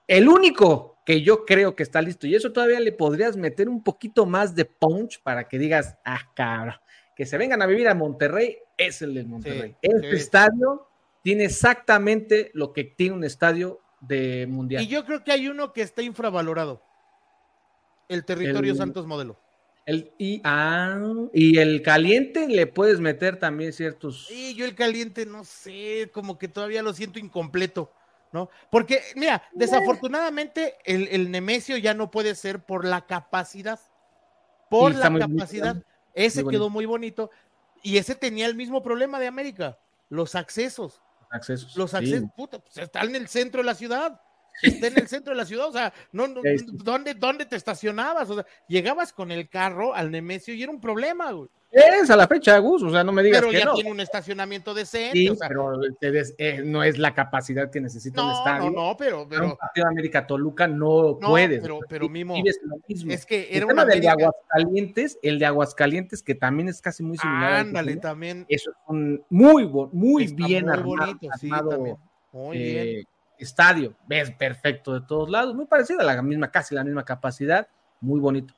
El único que yo creo que está listo, y eso todavía le podrías meter un poquito más de punch para que digas, ah, cabrón, que se vengan a vivir a Monterrey, es el de Monterrey. este estadio tiene exactamente lo que tiene un estadio de mundial. Y yo creo que hay uno que está infravalorado. El territorio Santos Modelo. El, y, ah, y el caliente le puedes meter también ciertos. Sí, yo el caliente no sé, como que todavía lo siento incompleto, ¿no? Porque, mira, desafortunadamente el, el Nemesio ya no puede ser por la capacidad. Por la capacidad. Ese quedó muy bonito. Y ese tenía el mismo problema de América, los accesos. Accesos. Los accesos, puta, pues está en el centro de la ciudad. Está en el centro de la ciudad, o sea, no, ¿dónde, ¿dónde te estacionabas? O sea, llegabas con el carro al Nemesio y era un problema, güey. Es a la fecha, Gus, o sea, no me digas pero ya tiene un estacionamiento decente. Sí, pero eh, no es la capacidad que necesita no, un estadio. No, no, pero... pero partido de América Toluca no, puedes. Pero, pero Mimo, mismo. es que era el tema del de Aguascalientes, el de Aguascalientes, que también es casi muy similar. Ándale, también. Eso es un muy, muy bien muy bonito, sí, también. Muy eh, bien. Estadio, ves perfecto de todos lados, muy parecido a la misma, casi la misma capacidad, muy bonito.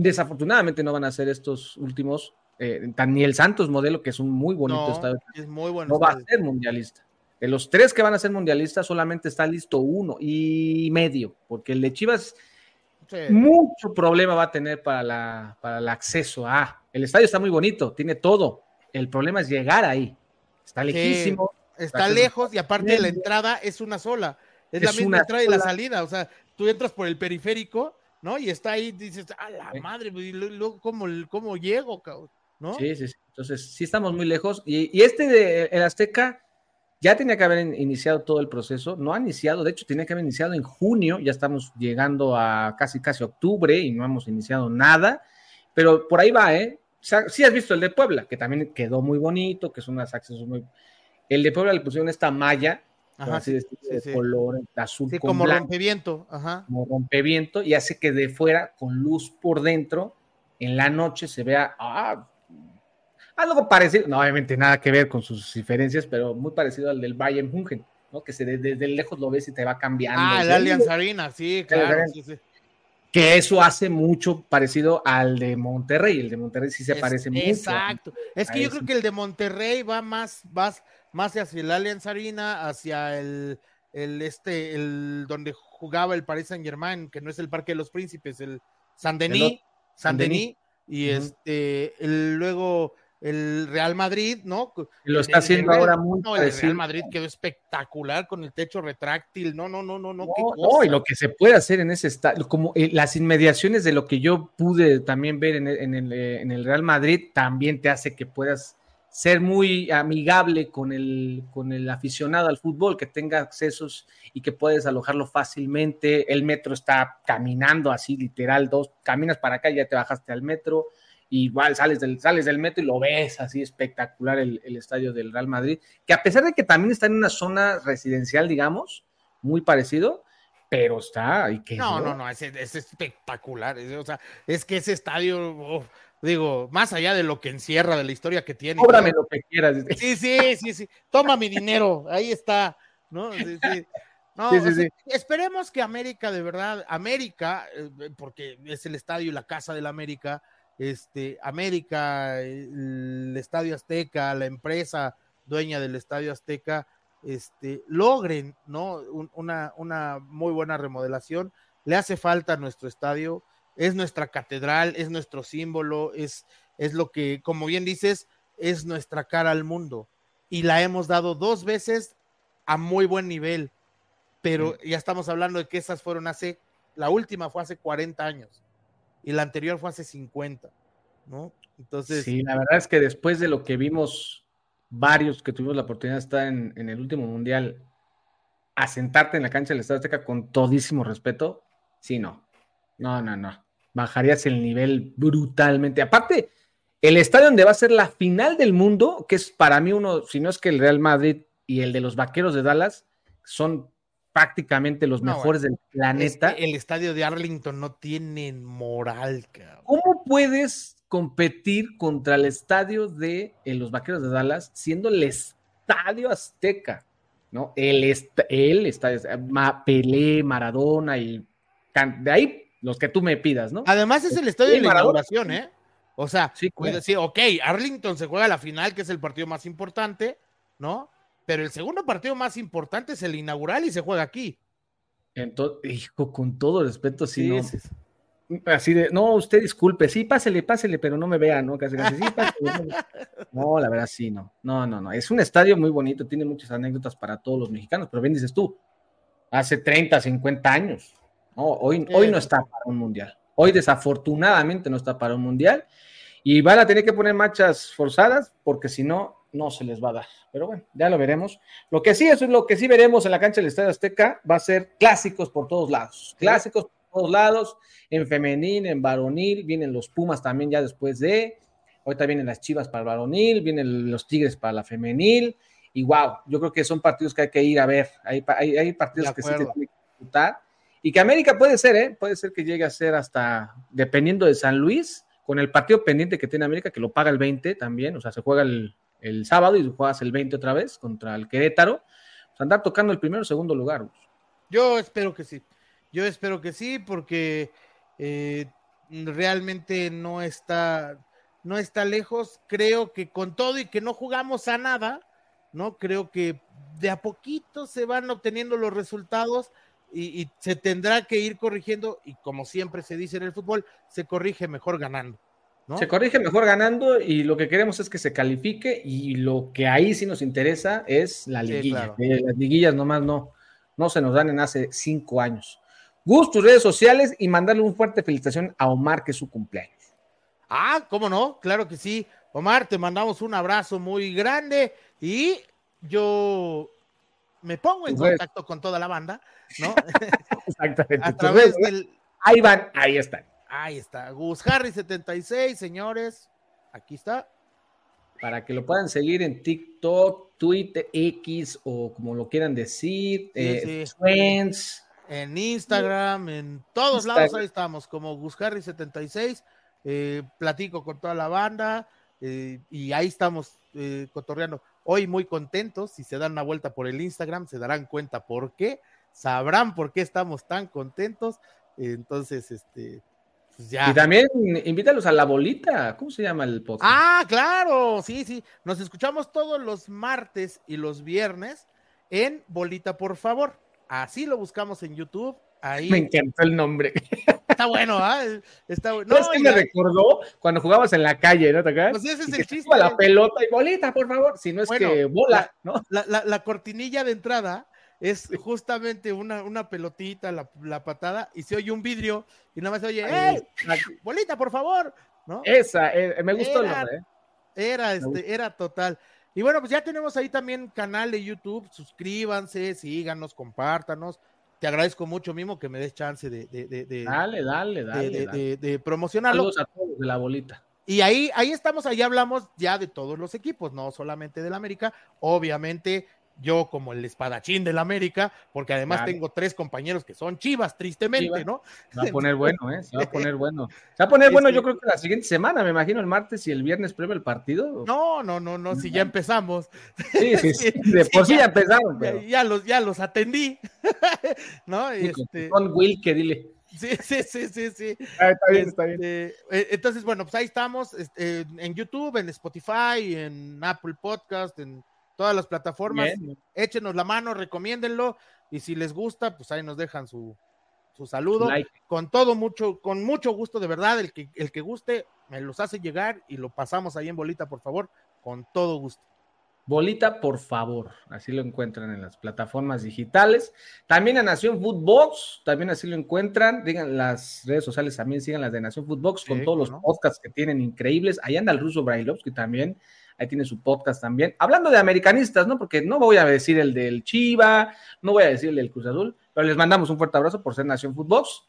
Desafortunadamente no van a ser estos últimos eh, Daniel Santos modelo, que es un muy bonito. Es muy bueno. No va a ser mundialista. De los tres que van a ser mundialistas, solamente está listo uno y medio, porque el de Chivas mucho problema va a tener para, la, para el acceso a. El estadio está muy bonito, tiene todo. El problema es llegar ahí. Está lejísimo. está lejos y aparte la entrada es una sola. Es, la misma entrada y la salida. O sea, tú entras por el periférico, ¿no? Y está ahí, dices, a la madre, ¿cómo, cómo llego, cabrón? Sí, sí, sí. Entonces, sí estamos muy lejos. Y, este de el Azteca ya tenía que haber iniciado todo el proceso. No ha iniciado, de hecho, tenía que haber iniciado en junio. Ya estamos llegando a casi, casi octubre y no hemos iniciado nada. Pero por ahí va, ¿eh? sí has visto el de Puebla, que también quedó muy bonito, que son unos accesos muy... El de Puebla le pusieron esta malla, así de, color azul sí, como rompeviento, ajá. Como rompeviento, y hace que de fuera, con luz por dentro, en la noche se vea, ah, algo parecido, no, obviamente nada que ver con sus diferencias, pero muy parecido al del Bayern München, ¿no? Que se, desde, lejos lo ves y te va cambiando. Ah, el Allianz Arena, sí, claro. Que eso hace mucho parecido al de Monterrey. El de Monterrey sí se parece mucho. Exacto. Es que yo creo que el de Monterrey va más, más, más hacia el Allianz Arena, hacia el, el este, el donde jugaba el Paris Saint Germain, que no es el Parque de los Príncipes, el San Denis, San Denis, y este, el, luego el Real Madrid, ¿no? lo está haciendo ahora muy no, el Real Madrid quedó espectacular con el techo retráctil, no, no, no, no, no. no y lo que se puede hacer en ese estadio, como eh, las inmediaciones de lo que yo pude también ver en el, en, el, eh, en el, Real Madrid, también te hace que puedas ser muy amigable con el, con el aficionado al fútbol, que tenga accesos y que puedes alojarlo fácilmente. El metro está caminando así, literal, dos, caminas para acá y ya te bajaste al metro. Igual sales del, sales del metro y lo ves así espectacular el, el estadio del Real Madrid, que a pesar de que también está en una zona residencial, digamos, muy parecido, pero está. ¿y qué no, no, no, es, es espectacular. Es, o sea, es que ese estadio, oh, digo, más allá de lo que encierra, de la historia que tiene. Cóbrame lo que quieras. Sí, sí, sí, sí. Toma mi dinero, ahí está. ¿no? Sí, sí. No, sí, sí, esperemos que América, de verdad, América, eh, porque es el estadio y la casa de la América, este, América, el Estadio Azteca, la empresa dueña del Estadio Azteca, este, logren ¿no? una, una muy buena remodelación. Le hace falta a nuestro estadio, es nuestra catedral, es nuestro símbolo, es, es lo que, como bien dices, es nuestra cara al mundo. Y la hemos dado dos veces a muy buen nivel, pero ya estamos hablando de que esas fueron hace, la última fue hace 40 años y la anterior fue hace 50, ¿no? Entonces. Sí, la verdad es que después de lo que vimos varios que tuvimos la oportunidad de estar en, en el último mundial, a sentarte en la cancha del Estadio Azteca con todísimo respeto, sí, no. No, no, no. Bajarías el nivel brutalmente. Aparte, el estadio donde va a ser la final del mundo, que es para mí uno, si no es que el Real Madrid y el de los Vaqueros de Dallas son prácticamente los no, mejores del planeta. Es que el estadio de Arlington no tiene moral, cabrón. ¿Cómo puedes competir contra el estadio de eh, los Vaqueros de Dallas siendo el estadio azteca? ¿No? El, est el estadio, Ma Pelé, Maradona y de ahí los que tú me pidas, ¿no? Además es el estadio de la inauguración, ¿eh? O sea, sí, puedes decir, ok, Arlington se juega la final, que es el partido más importante, ¿no? Pero el segundo partido más importante es el inaugural y se juega aquí. Entonces, hijo, con todo respeto, sí, no. Sí, sí. Así de, no, usted disculpe, sí, pásele, pásele, pero no me vea, ¿no? Casi, casi, sí, pásele. No, la verdad, sí, no. No, no, no. Es un estadio muy bonito, tiene muchas anécdotas para todos los mexicanos, pero bien dices tú, hace 30, 50 años. Hoy, hoy no está para un mundial. Hoy, desafortunadamente, no está para un mundial. Y van a tener que poner marchas forzadas, porque si no, no se les va a dar. Pero bueno, ya lo veremos. Lo que sí, eso es lo que sí veremos en la cancha del Estadio Azteca, va a ser clásicos por todos lados. Clásicos por todos lados, en femenil, en varonil, vienen los Pumas también ya después de, ahorita vienen las Chivas para el varonil, vienen los Tigres para la femenil, y wow, yo creo que son partidos que hay que ir a ver, hay, hay, hay partidos que sí se tienen que disfrutar, y que América puede ser, ¿eh? puede ser que llegue a ser hasta, dependiendo de San Luis, con el partido pendiente que tiene América, que lo paga el 20 también, o sea, se juega el, el sábado y juegas el 20 otra vez contra el Querétaro, pues andar tocando el primero o segundo lugar. Yo espero que sí, yo espero que sí, porque eh, realmente no está, no está lejos. Creo que con todo y que no jugamos a nada, ¿no? Creo que de a poquito se van obteniendo los resultados y, y se tendrá que ir corrigiendo, y como siempre se dice en el fútbol, se corrige mejor ganando. ¿No? Se corrige mejor ganando y lo que queremos es que se califique y lo que ahí sí nos interesa es la liguilla. Sí, claro. Las liguillas nomás no, no se nos dan en hace cinco años. Gus, tus redes sociales y mandarle un fuerte felicitación a Omar, que es su cumpleaños. Ah, ¿cómo no? Claro que sí. Omar, te mandamos un abrazo muy grande y yo me pongo en contacto con toda la banda, ¿no? Exactamente. a través del... Ahí van, ahí están. Ahí está, Gus Harry 76, señores. Aquí está. Para que lo puedan seguir en TikTok, Twitter, X o como lo quieran decir, sí, eh, sí. Friends. En Instagram, en todos Instagram. lados ahí estamos, como Gus Harry 76. Eh, platico con toda la banda eh, y ahí estamos cotorreando. Hoy muy contentos, si se dan una vuelta por el Instagram, se darán cuenta por qué, sabrán por qué estamos tan contentos. Entonces, este, pues ya. Y también invítalos a la bolita. ¿Cómo se llama el podcast? Ah, claro, sí, sí. Nos escuchamos todos los martes y los viernes en Bolita, por favor. Así lo buscamos en YouTube. Ahí. Me encantó el nombre. Está bueno, ¿ah? ¿eh? Está bueno. No, es que me recordó cuando jugabas en la calle, ¿no? ¿Te acuerdas? Pues ese es y el chiste. La pelota y bolita, por favor. Si no es bueno, que bola, ¿no? La, la, la, cortinilla de entrada es justamente una, una pelotita, la, la, patada, y se oye un vidrio, y nada más se oye, ¡eh! Bolita, por favor. ¿no? Esa, eh, me gustó Era, el nombre, ¿eh? Era, este, era total. Y bueno, pues ya tenemos ahí también canal de YouTube. Suscríbanse, síganos, compártanos. Te agradezco mucho, Mimo, que me des chance de, de, de, dale, dale, dale, de, de promocionarlo. Saludos a todos de la bolita. Y ahí, ahí estamos, ahí hablamos ya de todos los equipos, no solamente del América. Obviamente, yo como el espadachín del América, porque además tengo tres compañeros que son chivas, tristemente, ¿no? Se va a poner bueno, ¿eh? Se va a poner bueno. Se va a poner bueno, yo creo que la siguiente semana, me imagino, el martes y el viernes previo el partido. No, no, no, no, si ya empezamos. Sí, sí, sí, de por sí ya, empezaron. Ya, los, ya los atendí, ¿no? este... Con Will, que dile. Sí, sí, sí, sí, sí. Ah, está bien, está bien. Este, eh, entonces, bueno, pues ahí estamos este, en YouTube, en Spotify, en Apple Podcast, en todas las plataformas. Échenos la mano, recomiéndenlo y si les gusta, pues ahí nos dejan su, su saludo. Con todo mucho, con mucho gusto, de verdad, el que, el que guste, me los hace llegar y lo pasamos ahí en bolita, por favor, con todo gusto. Bolita, por favor. Así lo encuentran en las plataformas digitales. También en Nación Footbox, también así lo encuentran. Digan las redes sociales, también sigan las de Nación Footbox con todos los podcasts que tienen increíbles. Ahí anda el ruso Brailovsky también. Ahí tiene su podcast también. Hablando de americanistas, ¿no? Porque no voy a decir el del Chiva, no voy a decir el del Cruz Azul, pero les mandamos un fuerte abrazo por ser Nación Footbox.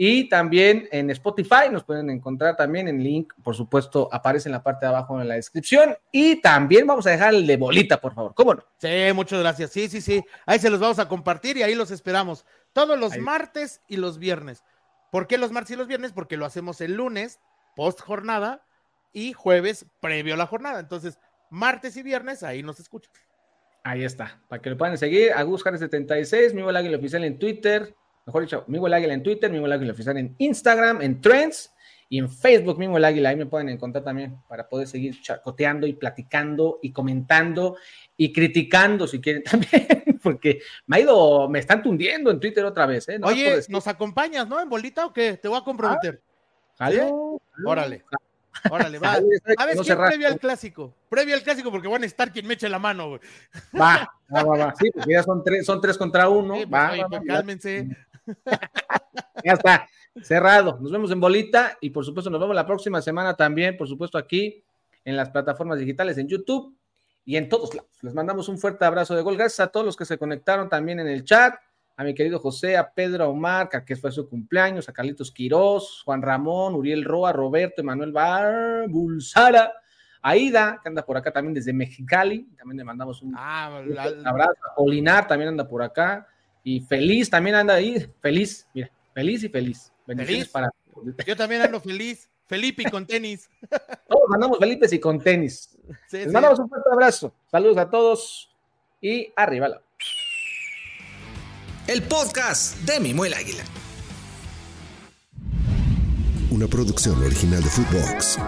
Y también en Spotify nos pueden encontrar también en link, por supuesto, aparece en la parte de abajo en la descripción. Y también vamos a dejar el de bolita, por favor. ¿Cómo no? Sí, muchas gracias. Sí, sí, sí. Ahí se los vamos a compartir y ahí los esperamos. Todos los martes y los viernes. ¿Por qué los martes y los viernes? Porque lo hacemos el lunes, post jornada, y jueves previo a la jornada. Entonces, martes y viernes, ahí nos escuchan. Ahí está, para que lo puedan seguir. Agus 76, mi Águila Oficial en Twitter, mejor dicho, el Águila en Twitter, el Águila Oficial en Instagram, en Trends y en Facebook, Migo el Águila. Ahí me pueden encontrar también para poder seguir chacoteando y platicando y comentando y criticando si quieren también, porque me ha ido, me están tundiendo en Twitter otra vez. ¿eh? Oye, ¿nos acompañas, no? ¿En bolita o qué? Te voy a comprometer. Ah, Órale. Órale, va. A ver, ¿quién previo al clásico? Previo al clásico, porque van a estar quien me eche la mano, güey. Va, va, va, va. Sí, porque ya son tres, son tres contra uno. Pues, va, va, cálmense. Ya está, cerrado. Nos vemos en bolita y por supuesto nos vemos la próxima semana también, por supuesto aquí en las plataformas digitales, en YouTube y en todos lados. Les mandamos un fuerte abrazo de gol. Gracias a todos los que se conectaron también en el chat. A mi querido José, a Pedro Omar, que fue su cumpleaños, a Carlitos Quirós, Juan Ramón, Uriel Roa, Roberto, Emanuel Bar, Bulsara, Aida, que anda por acá también desde Mexicali, también le mandamos un, ah, abrazo. Olinar también anda por acá. Y feliz también anda ahí, feliz, mira, feliz y feliz. Bendiciones para. Yo también ando feliz, Felipe y con tenis. Todos andamos felices y con tenis. Les mandamos un fuerte abrazo. Saludos a todos y arriba El podcast de Mimo el Águila. Una producción original de Footbox.